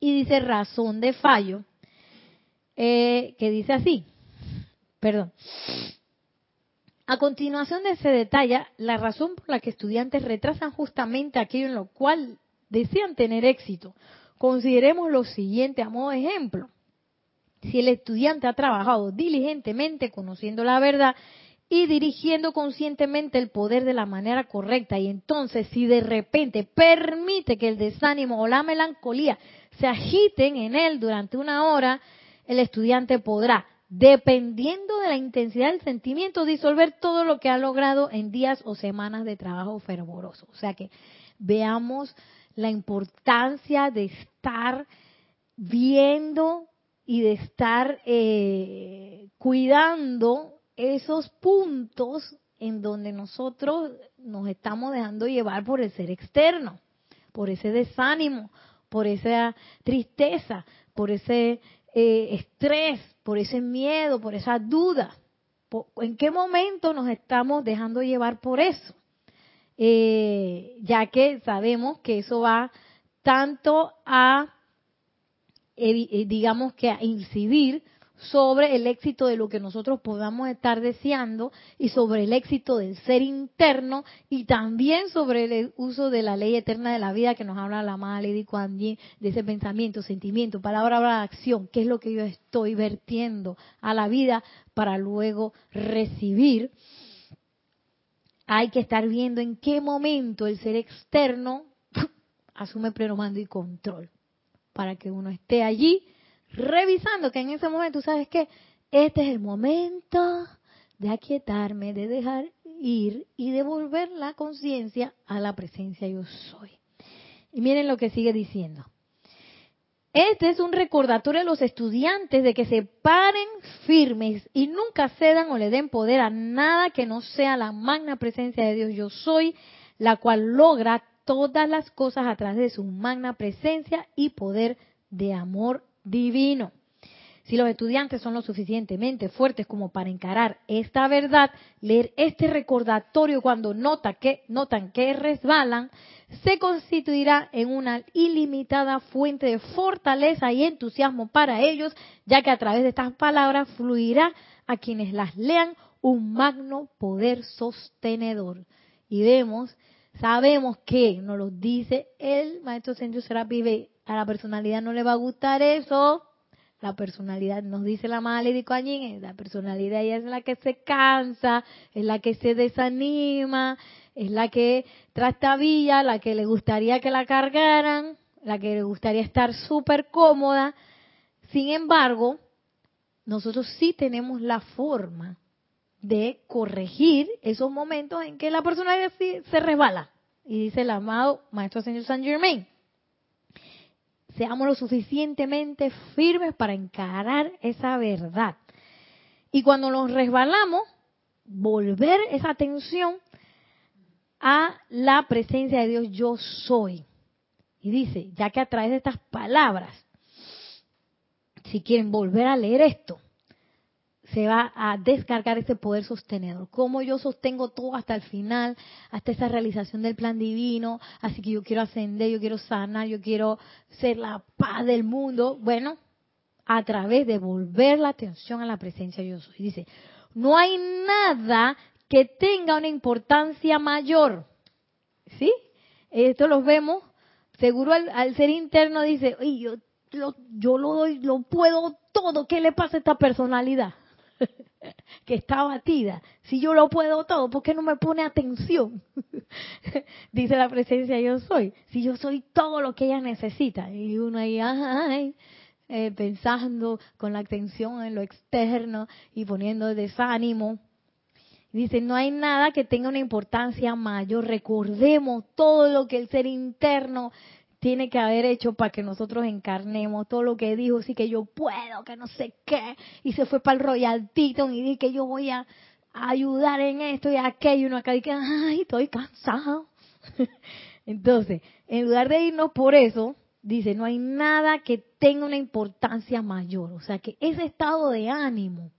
Y dice razón de fallo, eh, que dice así, perdón. A continuación de se detalla la razón por la que estudiantes retrasan justamente aquello en lo cual desean tener éxito. Consideremos lo siguiente a modo de ejemplo. Si el estudiante ha trabajado diligentemente conociendo la verdad y dirigiendo conscientemente el poder de la manera correcta, y entonces si de repente permite que el desánimo o la melancolía se agiten en él durante una hora, el estudiante podrá, dependiendo de la intensidad del sentimiento, disolver todo lo que ha logrado en días o semanas de trabajo fervoroso. O sea que veamos la importancia de estar viendo y de estar eh, cuidando esos puntos en donde nosotros nos estamos dejando llevar por el ser externo, por ese desánimo, por esa tristeza, por ese eh, estrés, por ese miedo, por esa duda. ¿En qué momento nos estamos dejando llevar por eso? Eh, ya que sabemos que eso va tanto a, eh, digamos que a incidir sobre el éxito de lo que nosotros podamos estar deseando y sobre el éxito del ser interno y también sobre el uso de la ley eterna de la vida que nos habla la amada Lady Kuan de ese pensamiento, sentimiento, palabra, palabra, acción, qué es lo que yo estoy vertiendo a la vida para luego recibir hay que estar viendo en qué momento el ser externo asume pleno mando y control para que uno esté allí revisando que en ese momento, ¿sabes qué? Este es el momento de aquietarme, de dejar ir y devolver la conciencia a la presencia yo soy. Y miren lo que sigue diciendo. Este es un recordatorio a los estudiantes de que se paren firmes y nunca cedan o le den poder a nada que no sea la magna presencia de Dios yo soy, la cual logra todas las cosas a través de su magna presencia y poder de amor divino. Si los estudiantes son lo suficientemente fuertes como para encarar esta verdad, leer este recordatorio cuando nota que, notan que resbalan, se constituirá en una ilimitada fuente de fortaleza y entusiasmo para ellos, ya que a través de estas palabras fluirá a quienes las lean un magno poder sostenedor. Y vemos, sabemos que nos lo dice el maestro Senju Serapi a la personalidad no le va a gustar eso. La personalidad, nos dice la madre de Coañín, la personalidad ella es la que se cansa, es la que se desanima, es la que trastabilla, la que le gustaría que la cargaran, la que le gustaría estar súper cómoda. Sin embargo, nosotros sí tenemos la forma de corregir esos momentos en que la personalidad se resbala, Y dice el amado Maestro Señor San Germain, seamos lo suficientemente firmes para encarar esa verdad. Y cuando nos resbalamos, volver esa atención a la presencia de Dios yo soy. Y dice, ya que a través de estas palabras, si quieren volver a leer esto, se va a descargar ese poder sostenedor. Como yo sostengo todo hasta el final, hasta esa realización del plan divino, así que yo quiero ascender, yo quiero sanar, yo quiero ser la paz del mundo. Bueno, a través de volver la atención a la presencia yo soy. Dice, no hay nada que tenga una importancia mayor. ¿Sí? Esto lo vemos. Seguro al, ser interno dice, yo, yo lo doy, lo puedo todo. ¿Qué le pasa a esta personalidad? que está batida. Si yo lo puedo todo, ¿por qué no me pone atención? Dice la presencia yo soy. Si yo soy todo lo que ella necesita. Y uno ahí, ay, eh, pensando con la atención en lo externo y poniendo desánimo. Dice, no hay nada que tenga una importancia mayor. Recordemos todo lo que el ser interno tiene que haber hecho para que nosotros encarnemos todo lo que dijo, sí que yo puedo, que no sé qué, y se fue para el Royal Teton y dije que yo voy a, ayudar en esto y aquello, y uno acá dice, ay, estoy cansado. Entonces, en lugar de irnos por eso, dice, no hay nada que tenga una importancia mayor. O sea que ese estado de ánimo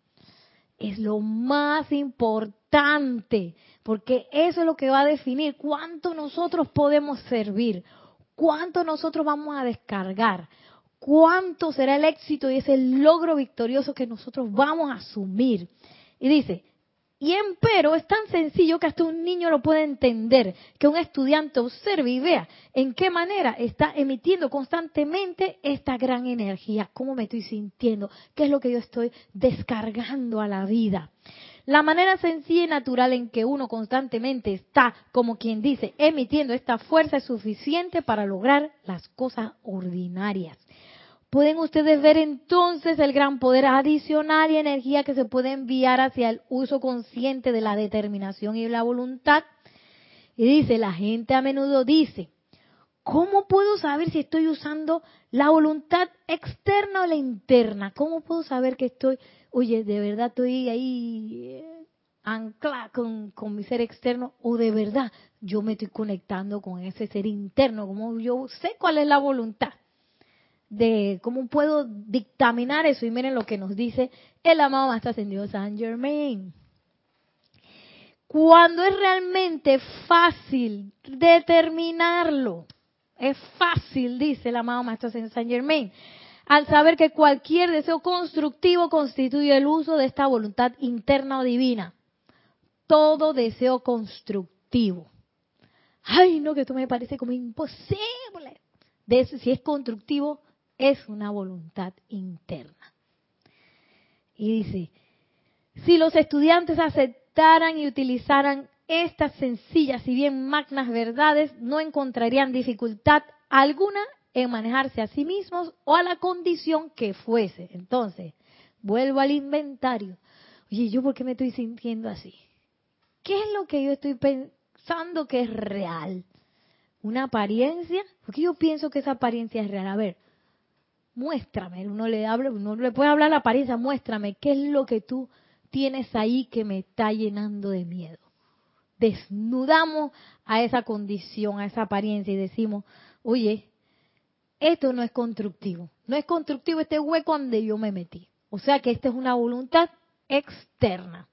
es lo más importante, porque eso es lo que va a definir cuánto nosotros podemos servir cuánto nosotros vamos a descargar, cuánto será el éxito y ese logro victorioso que nosotros vamos a asumir. Y dice, y empero es tan sencillo que hasta un niño lo puede entender, que un estudiante observe y vea en qué manera está emitiendo constantemente esta gran energía, cómo me estoy sintiendo, qué es lo que yo estoy descargando a la vida. La manera sencilla y natural en que uno constantemente está, como quien dice, emitiendo esta fuerza es suficiente para lograr las cosas ordinarias. Pueden ustedes ver entonces el gran poder adicional y energía que se puede enviar hacia el uso consciente de la determinación y la voluntad. Y dice, la gente a menudo dice, ¿cómo puedo saber si estoy usando la voluntad externa o la interna? ¿Cómo puedo saber que estoy oye, de verdad estoy ahí eh, ancla con, con mi ser externo o de verdad yo me estoy conectando con ese ser interno, como yo sé cuál es la voluntad de cómo puedo dictaminar eso. Y miren lo que nos dice el amado Maestro Ascendido San Germain. Cuando es realmente fácil determinarlo, es fácil, dice el amado Maestro Ascendido San Germain, al saber que cualquier deseo constructivo constituye el uso de esta voluntad interna o divina. Todo deseo constructivo. Ay, no, que esto me parece como imposible. Si es constructivo, es una voluntad interna. Y dice, si los estudiantes aceptaran y utilizaran estas sencillas y bien magnas verdades, no encontrarían dificultad alguna en manejarse a sí mismos o a la condición que fuese. Entonces, vuelvo al inventario. Oye, ¿yo por qué me estoy sintiendo así? ¿Qué es lo que yo estoy pensando que es real? ¿Una apariencia? Porque yo pienso que esa apariencia es real. A ver, muéstrame. Uno le, habla, uno le puede hablar la apariencia, muéstrame qué es lo que tú tienes ahí que me está llenando de miedo. Desnudamos a esa condición, a esa apariencia y decimos, oye, esto no es constructivo. No es constructivo este hueco donde yo me metí. O sea que esta es una voluntad externa.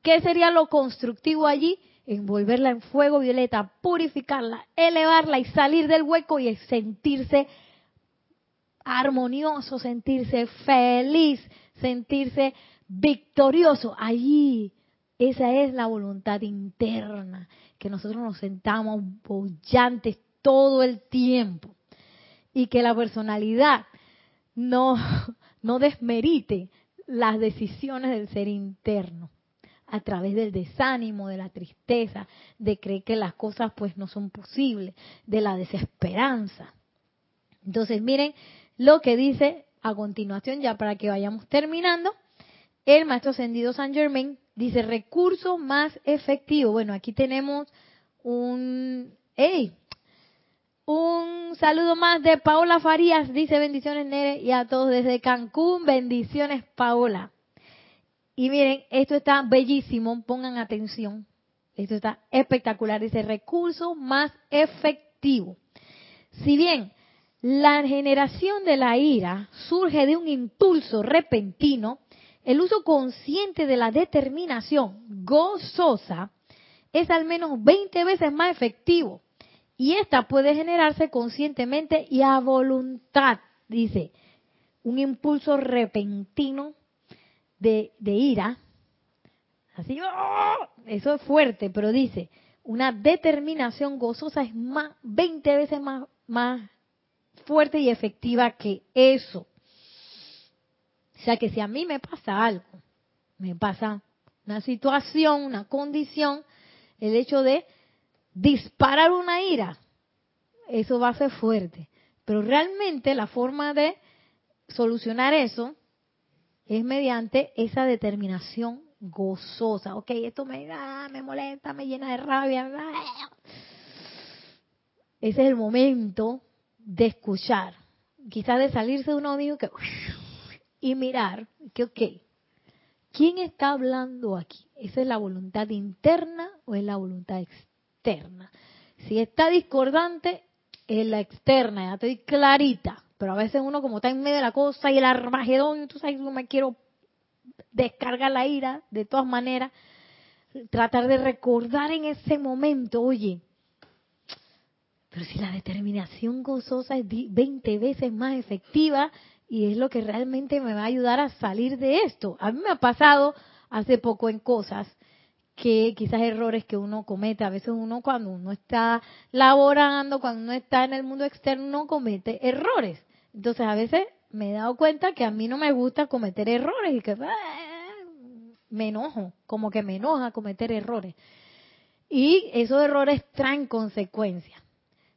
¿Qué sería lo constructivo allí? Envolverla en fuego violeta, purificarla, elevarla y salir del hueco y sentirse armonioso, sentirse feliz, sentirse victorioso. Allí, esa es la voluntad interna, que nosotros nos sentamos bollantes todo el tiempo y que la personalidad no, no desmerite las decisiones del ser interno a través del desánimo, de la tristeza, de creer que las cosas pues no son posibles, de la desesperanza. Entonces miren lo que dice a continuación ya para que vayamos terminando. El maestro ascendido San Germain dice recurso más efectivo. Bueno, aquí tenemos un ¡Ey! Un saludo más de Paola Farías, dice bendiciones Nere y a todos desde Cancún, bendiciones Paola. Y miren, esto está bellísimo, pongan atención, esto está espectacular, dice recurso más efectivo. Si bien la generación de la ira surge de un impulso repentino, el uso consciente de la determinación gozosa es al menos 20 veces más efectivo y esta puede generarse conscientemente y a voluntad, dice, un impulso repentino de, ira. Así, ¡oh! eso es fuerte, pero dice, una determinación gozosa es más, 20 veces más, más fuerte y efectiva que eso. O sea que si a mí me pasa algo, me pasa una situación, una condición, el hecho de disparar una ira, eso va a ser fuerte. Pero realmente la forma de solucionar eso es mediante esa determinación gozosa. Ok, esto me, ah, me molesta, me llena de rabia. Ese es el momento de escuchar. Quizás de salirse de uno mismo que, y mirar que, ok, ¿quién está hablando aquí? ¿Esa es la voluntad interna o es la voluntad externa? Si está discordante, es la externa, ya estoy clarita. Pero a veces uno como está en medio de la cosa y el armagedón, tú sabes, no me quiero descargar la ira de todas maneras. Tratar de recordar en ese momento, oye, pero si la determinación gozosa es 20 veces más efectiva y es lo que realmente me va a ayudar a salir de esto. A mí me ha pasado hace poco en cosas que quizás errores que uno comete. A veces uno cuando uno está laborando, cuando uno está en el mundo externo, comete errores. Entonces a veces me he dado cuenta que a mí no me gusta cometer errores y que ah, me enojo, como que me enoja cometer errores. Y esos errores traen consecuencias.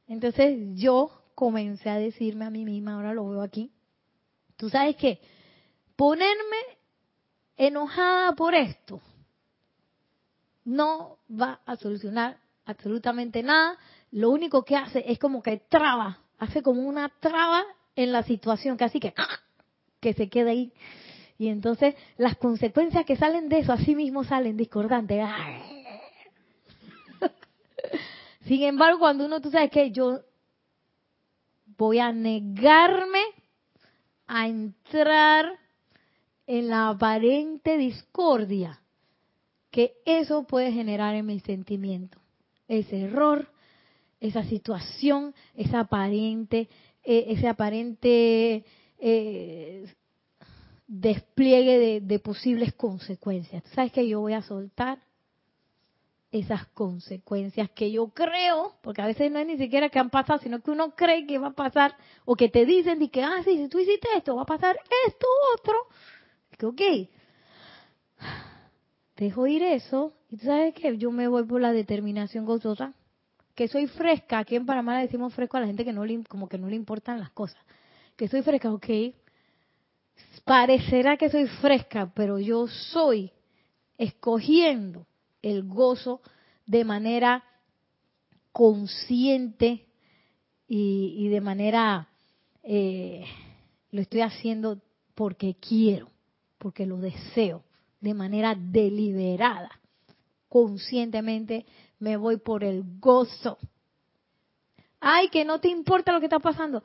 Entonces yo comencé a decirme a mí misma, ahora lo veo aquí, tú sabes qué, ponerme enojada por esto no va a solucionar absolutamente nada. Lo único que hace es como que traba, hace como una traba en la situación, casi que, que se queda ahí. Y entonces las consecuencias que salen de eso, así mismo salen discordantes. Sin embargo, cuando uno, tú sabes que yo voy a negarme a entrar en la aparente discordia que eso puede generar en mi sentimiento. Ese error, esa situación, esa aparente, eh, ese aparente eh, despliegue de, posibles consecuencias. ¿Sabes que yo voy a soltar? Esas consecuencias que yo creo, porque a veces no es ni siquiera que han pasado, sino que uno cree que va a pasar, o que te dicen y que, ah, sí, si tú hiciste esto, va a pasar esto, otro. Que, ok, dejo ir eso y tú sabes que yo me voy por la determinación gozosa, que soy fresca, aquí en Panamá le decimos fresco a la gente que no le, como que no le importan las cosas, que soy fresca, ok, parecerá que soy fresca, pero yo soy escogiendo el gozo de manera consciente y, de manera, eh, lo estoy haciendo porque quiero, porque lo deseo de manera deliberada, conscientemente, me voy por el gozo. Ay, que no te importa lo que está pasando.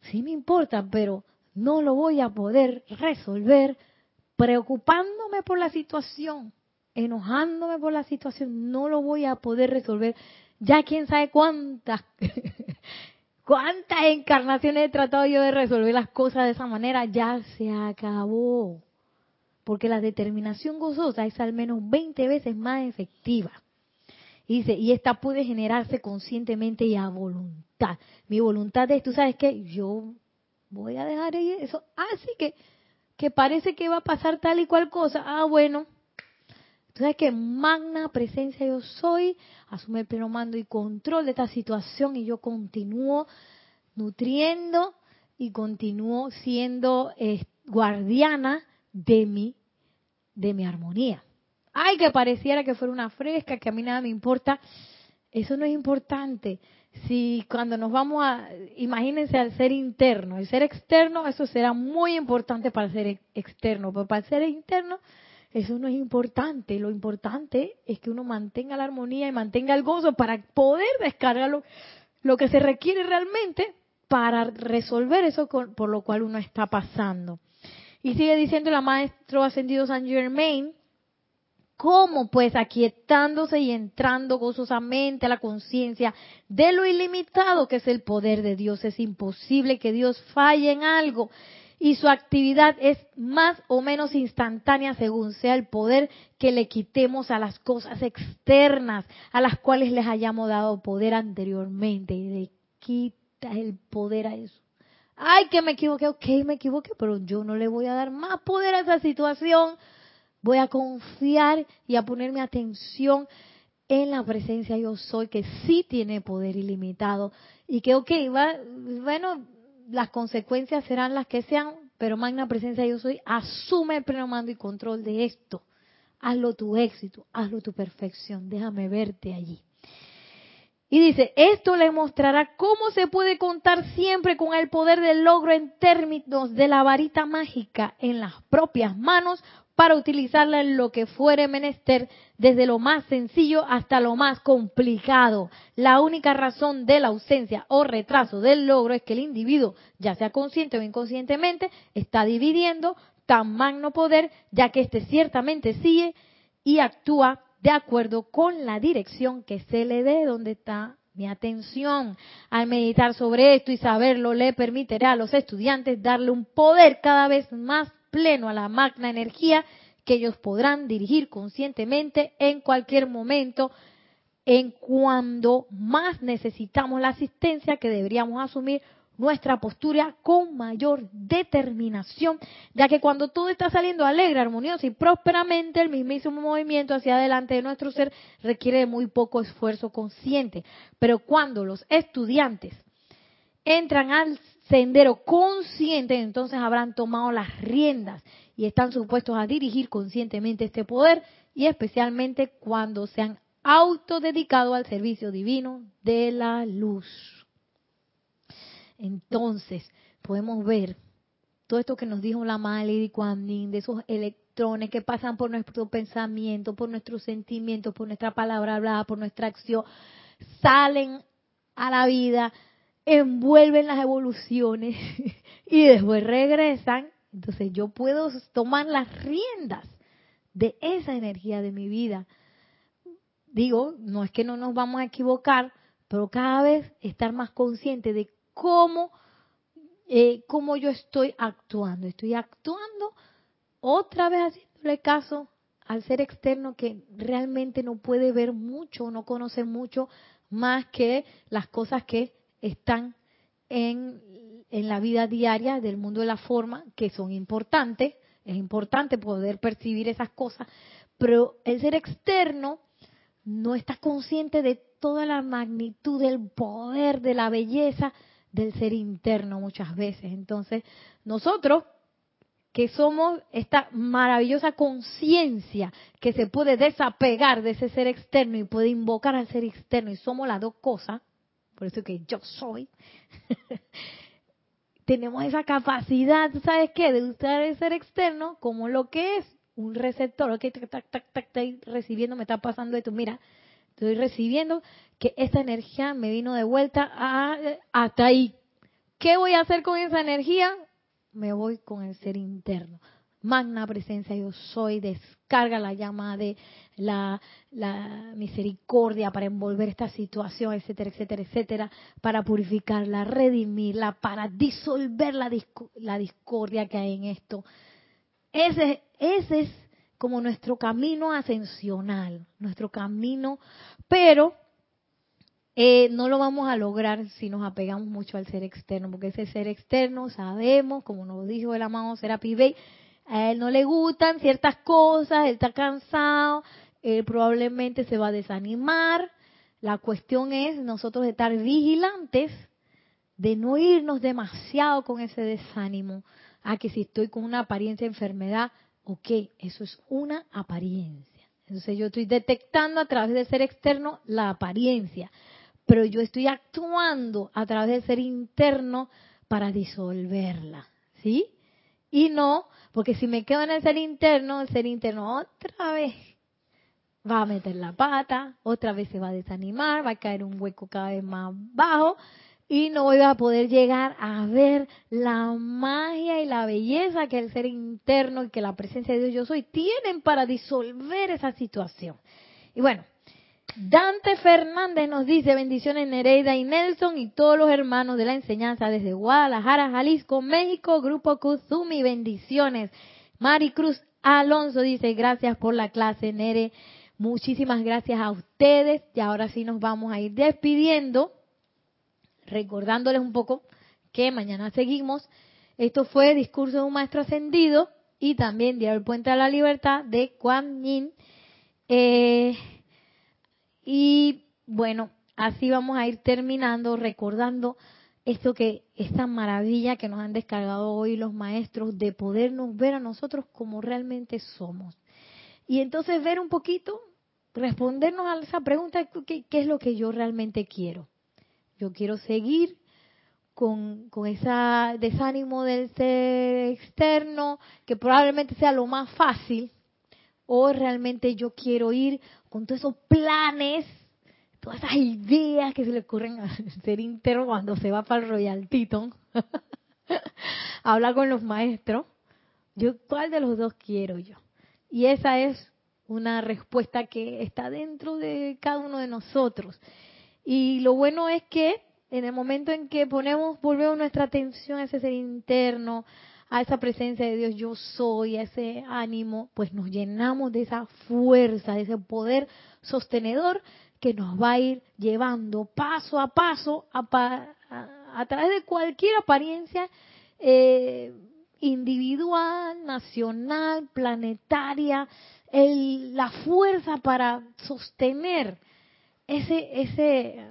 Sí me importa, pero no lo voy a poder resolver preocupándome por la situación, enojándome por la situación, no lo voy a poder resolver. Ya quién sabe cuántas, cuántas encarnaciones he tratado yo de resolver las cosas de esa manera, ya se acabó porque la determinación gozosa es al menos 20 veces más efectiva. Y dice, y esta puede generarse conscientemente y a voluntad. Mi voluntad es, tú sabes que yo voy a dejar eso. Así ah, que, que parece que va a pasar tal y cual cosa. Ah, bueno. Tú sabes que magna presencia yo soy, asume el pleno mando y control de esta situación y yo continúo nutriendo y continúo siendo eh, guardiana de mi, de mi armonía. Ay, que pareciera que fuera una fresca, que a mí nada me importa. Eso no es importante. Si cuando nos vamos a, imagínense al ser interno, el ser externo, eso será muy importante para el ser externo, pero para el ser interno, eso no es importante. Lo importante es que uno mantenga la armonía y mantenga el gozo para poder descargar lo, que se requiere realmente para resolver eso por lo cual uno está pasando. Y sigue diciendo la maestro ascendido San Germain, ¿Cómo? Pues aquietándose y entrando gozosamente a la conciencia de lo ilimitado que es el poder de Dios. Es imposible que Dios falle en algo y su actividad es más o menos instantánea según sea el poder que le quitemos a las cosas externas a las cuales les hayamos dado poder anteriormente. Y le quita el poder a eso. Ay, que me equivoqué, ok, me equivoqué, pero yo no le voy a dar más poder a esa situación Voy a confiar y a poner mi atención en la presencia yo soy, que sí tiene poder ilimitado. Y que, ok, va, bueno, las consecuencias serán las que sean, pero magna presencia yo soy, asume el pleno mando y control de esto. Hazlo tu éxito, hazlo tu perfección, déjame verte allí. Y dice, esto le mostrará cómo se puede contar siempre con el poder del logro en términos de la varita mágica en las propias manos para utilizarla en lo que fuere menester, desde lo más sencillo hasta lo más complicado. La única razón de la ausencia o retraso del logro es que el individuo, ya sea consciente o inconscientemente, está dividiendo tan magno poder, ya que éste ciertamente sigue y actúa de acuerdo con la dirección que se le dé, donde está mi atención. Al meditar sobre esto y saberlo, le permitirá a los estudiantes darle un poder cada vez más pleno a la magna energía que ellos podrán dirigir conscientemente en cualquier momento en cuando más necesitamos la asistencia que deberíamos asumir nuestra postura con mayor determinación, ya que cuando todo está saliendo alegre, armonioso y prósperamente, el mismísimo movimiento hacia adelante de nuestro ser requiere de muy poco esfuerzo consciente. Pero cuando los estudiantes entran al sendero consciente, entonces habrán tomado las riendas y están supuestos a dirigir conscientemente este poder y especialmente cuando se han autodedicado al servicio divino de la luz. Entonces, podemos ver todo esto que nos dijo la madre Lady de esos electrones que pasan por nuestro pensamiento, por nuestros sentimientos, por nuestra palabra hablada, por nuestra acción, salen a la vida, envuelven las evoluciones y después regresan. Entonces yo puedo tomar las riendas de esa energía de mi vida. Digo, no es que no nos vamos a equivocar, pero cada vez estar más consciente de cómo, eh, cómo yo estoy actuando. Estoy actuando otra vez haciéndole caso al ser externo que realmente no puede ver mucho, no conoce mucho más que las cosas que están en, en la vida diaria del mundo de la forma, que son importantes, es importante poder percibir esas cosas, pero el ser externo no está consciente de toda la magnitud del poder, de la belleza del ser interno muchas veces. Entonces, nosotros que somos esta maravillosa conciencia que se puede desapegar de ese ser externo y puede invocar al ser externo y somos las dos cosas, por eso que yo soy, tenemos esa capacidad, ¿sabes qué? De usar el ser externo como lo que es un receptor, ok, tac, tac, tac, tac, recibiendo, me está pasando esto, mira, estoy recibiendo que esta energía me vino de vuelta a, hasta ahí. ¿Qué voy a hacer con esa energía? Me voy con el ser interno magna presencia yo soy, descarga la llama de la, misericordia para envolver esta situación, etcétera, etcétera, etcétera, para purificarla, redimirla, para disolver la, discordia que hay en esto. Ese, ese es como nuestro camino ascensional, nuestro camino, pero eh, no lo vamos a lograr si nos apegamos mucho al ser externo, porque ese ser externo sabemos, como nos dijo el amado Serapi a él no le gustan ciertas cosas, él está cansado, él probablemente se va a desanimar. La cuestión es nosotros estar vigilantes de no irnos demasiado con ese desánimo. A que si estoy con una apariencia de enfermedad, ok, eso es una apariencia. Entonces yo estoy detectando a través del ser externo la apariencia, pero yo estoy actuando a través del ser interno para disolverla, ¿sí? Y no, porque si me quedo en el ser interno, el ser interno otra vez va a meter la pata, otra vez se va a desanimar, va a caer un hueco cada vez más bajo y no voy a poder llegar a ver la magia y la belleza que el ser interno y que la presencia de Dios yo soy tienen para disolver esa situación. Y bueno, Dante Fernández nos dice bendiciones Nereida y Nelson y todos los hermanos de la enseñanza desde Guadalajara, Jalisco, México, Grupo Kuzumi, bendiciones. Maricruz Alonso dice gracias por la clase Nere, muchísimas gracias a ustedes y ahora sí nos vamos a ir despidiendo recordándoles un poco que mañana seguimos. Esto fue Discurso de un Maestro Ascendido y también Diario el Puente a la Libertad de Kuan Yin. Eh, y bueno, así vamos a ir terminando recordando esto que esta maravilla que nos han descargado hoy los maestros de podernos ver a nosotros como realmente somos. Y entonces ver un poquito, respondernos a esa pregunta, ¿qué, qué es lo que yo realmente quiero? Yo quiero seguir con, con ese desánimo del ser externo, que probablemente sea lo más fácil, o realmente yo quiero ir con todos esos planes, todas esas ideas que se le ocurren al ser interno cuando se va para el Royal Teton, hablar con los maestros. Yo, ¿cuál de los dos quiero yo? Y esa es una respuesta que está dentro de cada uno de nosotros. Y lo bueno es que en el momento en que ponemos, volvemos nuestra atención a ese ser interno, a esa presencia de Dios yo soy, a ese ánimo, pues nos llenamos de esa fuerza, de ese poder sostenedor que nos va a ir llevando paso a paso a, través de cualquier apariencia eh, individual, nacional, planetaria, el, la fuerza para sostener ese, ese,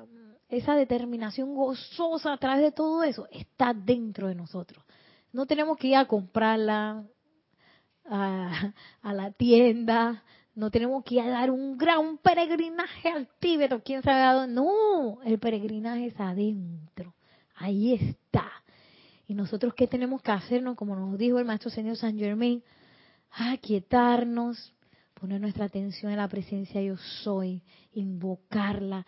esa determinación gozosa a través de todo eso está dentro de nosotros. No tenemos que ir a comprarla a, la tienda, no tenemos que ir a dar un gran peregrinaje al Tíbet quién sabe a dónde. No, el peregrinaje es adentro, ahí está. Y nosotros qué tenemos que hacernos, como nos dijo el maestro señor San Germain, aquietarnos, poner nuestra atención en la presencia yo soy, invocarla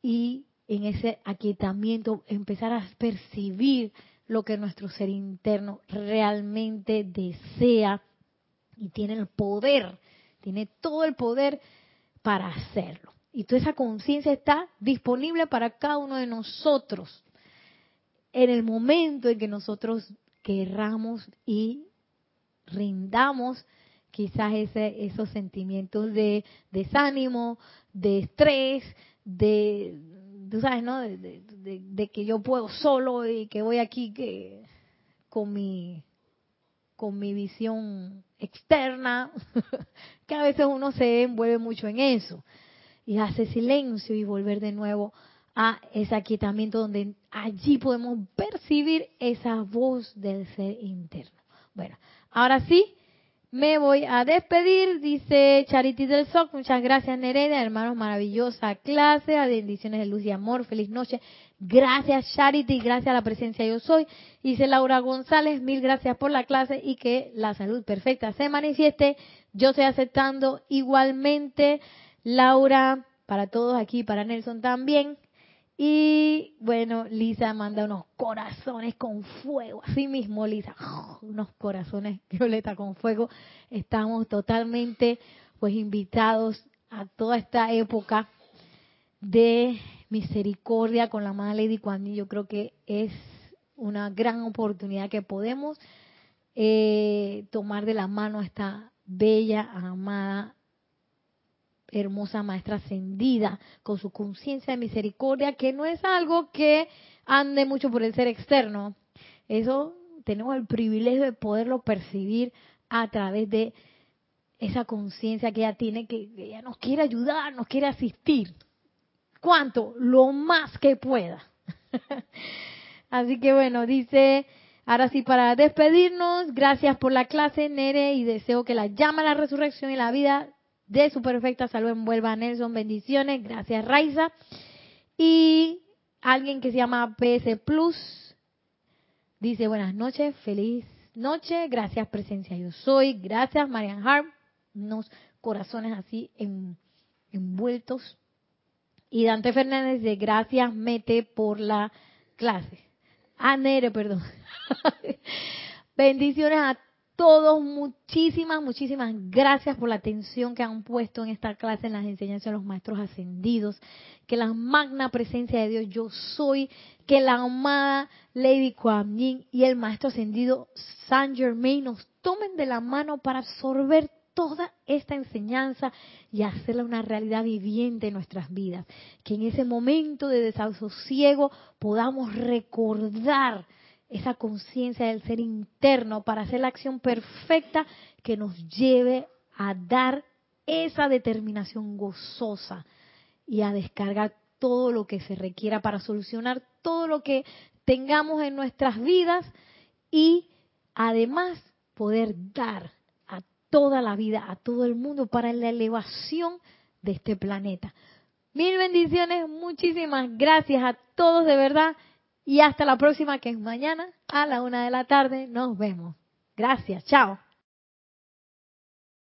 y en ese aquietamiento empezar a percibir lo que nuestro ser interno realmente desea y tiene el poder, tiene todo el poder para hacerlo. Y toda esa conciencia está disponible para cada uno de nosotros en el momento en que nosotros querramos y rindamos quizás ese, esos sentimientos de desánimo, de estrés, de, tú sabes, ¿no? De, que yo puedo solo y que voy aquí que con mi con mi visión externa, que a veces uno se envuelve mucho en eso y hace silencio y volver de nuevo a ese aquietamiento donde allí podemos percibir esa voz del ser interno. Bueno, ahora sí, me voy a despedir, dice Charity del SOC. Muchas gracias, Nereida, hermanos, maravillosa clase. Bendiciones de luz y amor. Feliz noche. Gracias, Charity. Gracias a la presencia yo soy. Dice Laura González, mil gracias por la clase y que la salud perfecta se manifieste. Yo estoy aceptando igualmente, Laura, para todos aquí, para Nelson también. Y bueno, Lisa manda unos corazones con fuego, así mismo Lisa, unos corazones violeta con fuego. Estamos totalmente pues invitados a toda esta época de misericordia con la Madre Lady Kuan Yo creo que es una gran oportunidad que podemos eh, tomar de la mano a esta bella, amada hermosa maestra ascendida, con su conciencia de misericordia, que no es algo que ande mucho por el ser externo. Eso tenemos el privilegio de poderlo percibir a través de esa conciencia que ella tiene, que ella nos quiere ayudar, nos quiere asistir. ¿Cuánto? Lo más que pueda. Así que bueno, dice, ahora sí para despedirnos, gracias por la clase, Nere, y deseo que la llama a la resurrección y la vida de su perfecta salud envuelva a Nelson. Bendiciones. Gracias, Raiza. Y alguien que se llama PS Plus dice buenas noches, feliz noche, gracias presencia yo soy, gracias Marian Hart, unos corazones así envueltos. Y Dante Fernández dice gracias Mete por la clase. Ah, Nere, perdón. Bendiciones a todos, muchísimas, muchísimas gracias por la atención que han puesto en esta clase, en las enseñanzas de los maestros ascendidos. Que la magna presencia de Dios yo soy, que la amada Lady Kuan Yin y el maestro ascendido Saint Germain nos tomen de la mano para absorber toda esta enseñanza y hacerla una realidad viviente en nuestras vidas. Que en ese momento de desasosiego podamos recordar esa conciencia del ser interno para hacer la acción perfecta que nos lleve a dar esa determinación gozosa y a descargar todo lo que se requiera para solucionar todo lo que tengamos en nuestras vidas y además poder dar a toda la vida, a todo el mundo para la elevación de este planeta. Mil bendiciones, muchísimas gracias a todos de verdad. Y hasta la próxima, que es mañana a la una de la tarde. Nos vemos. Gracias. Chao.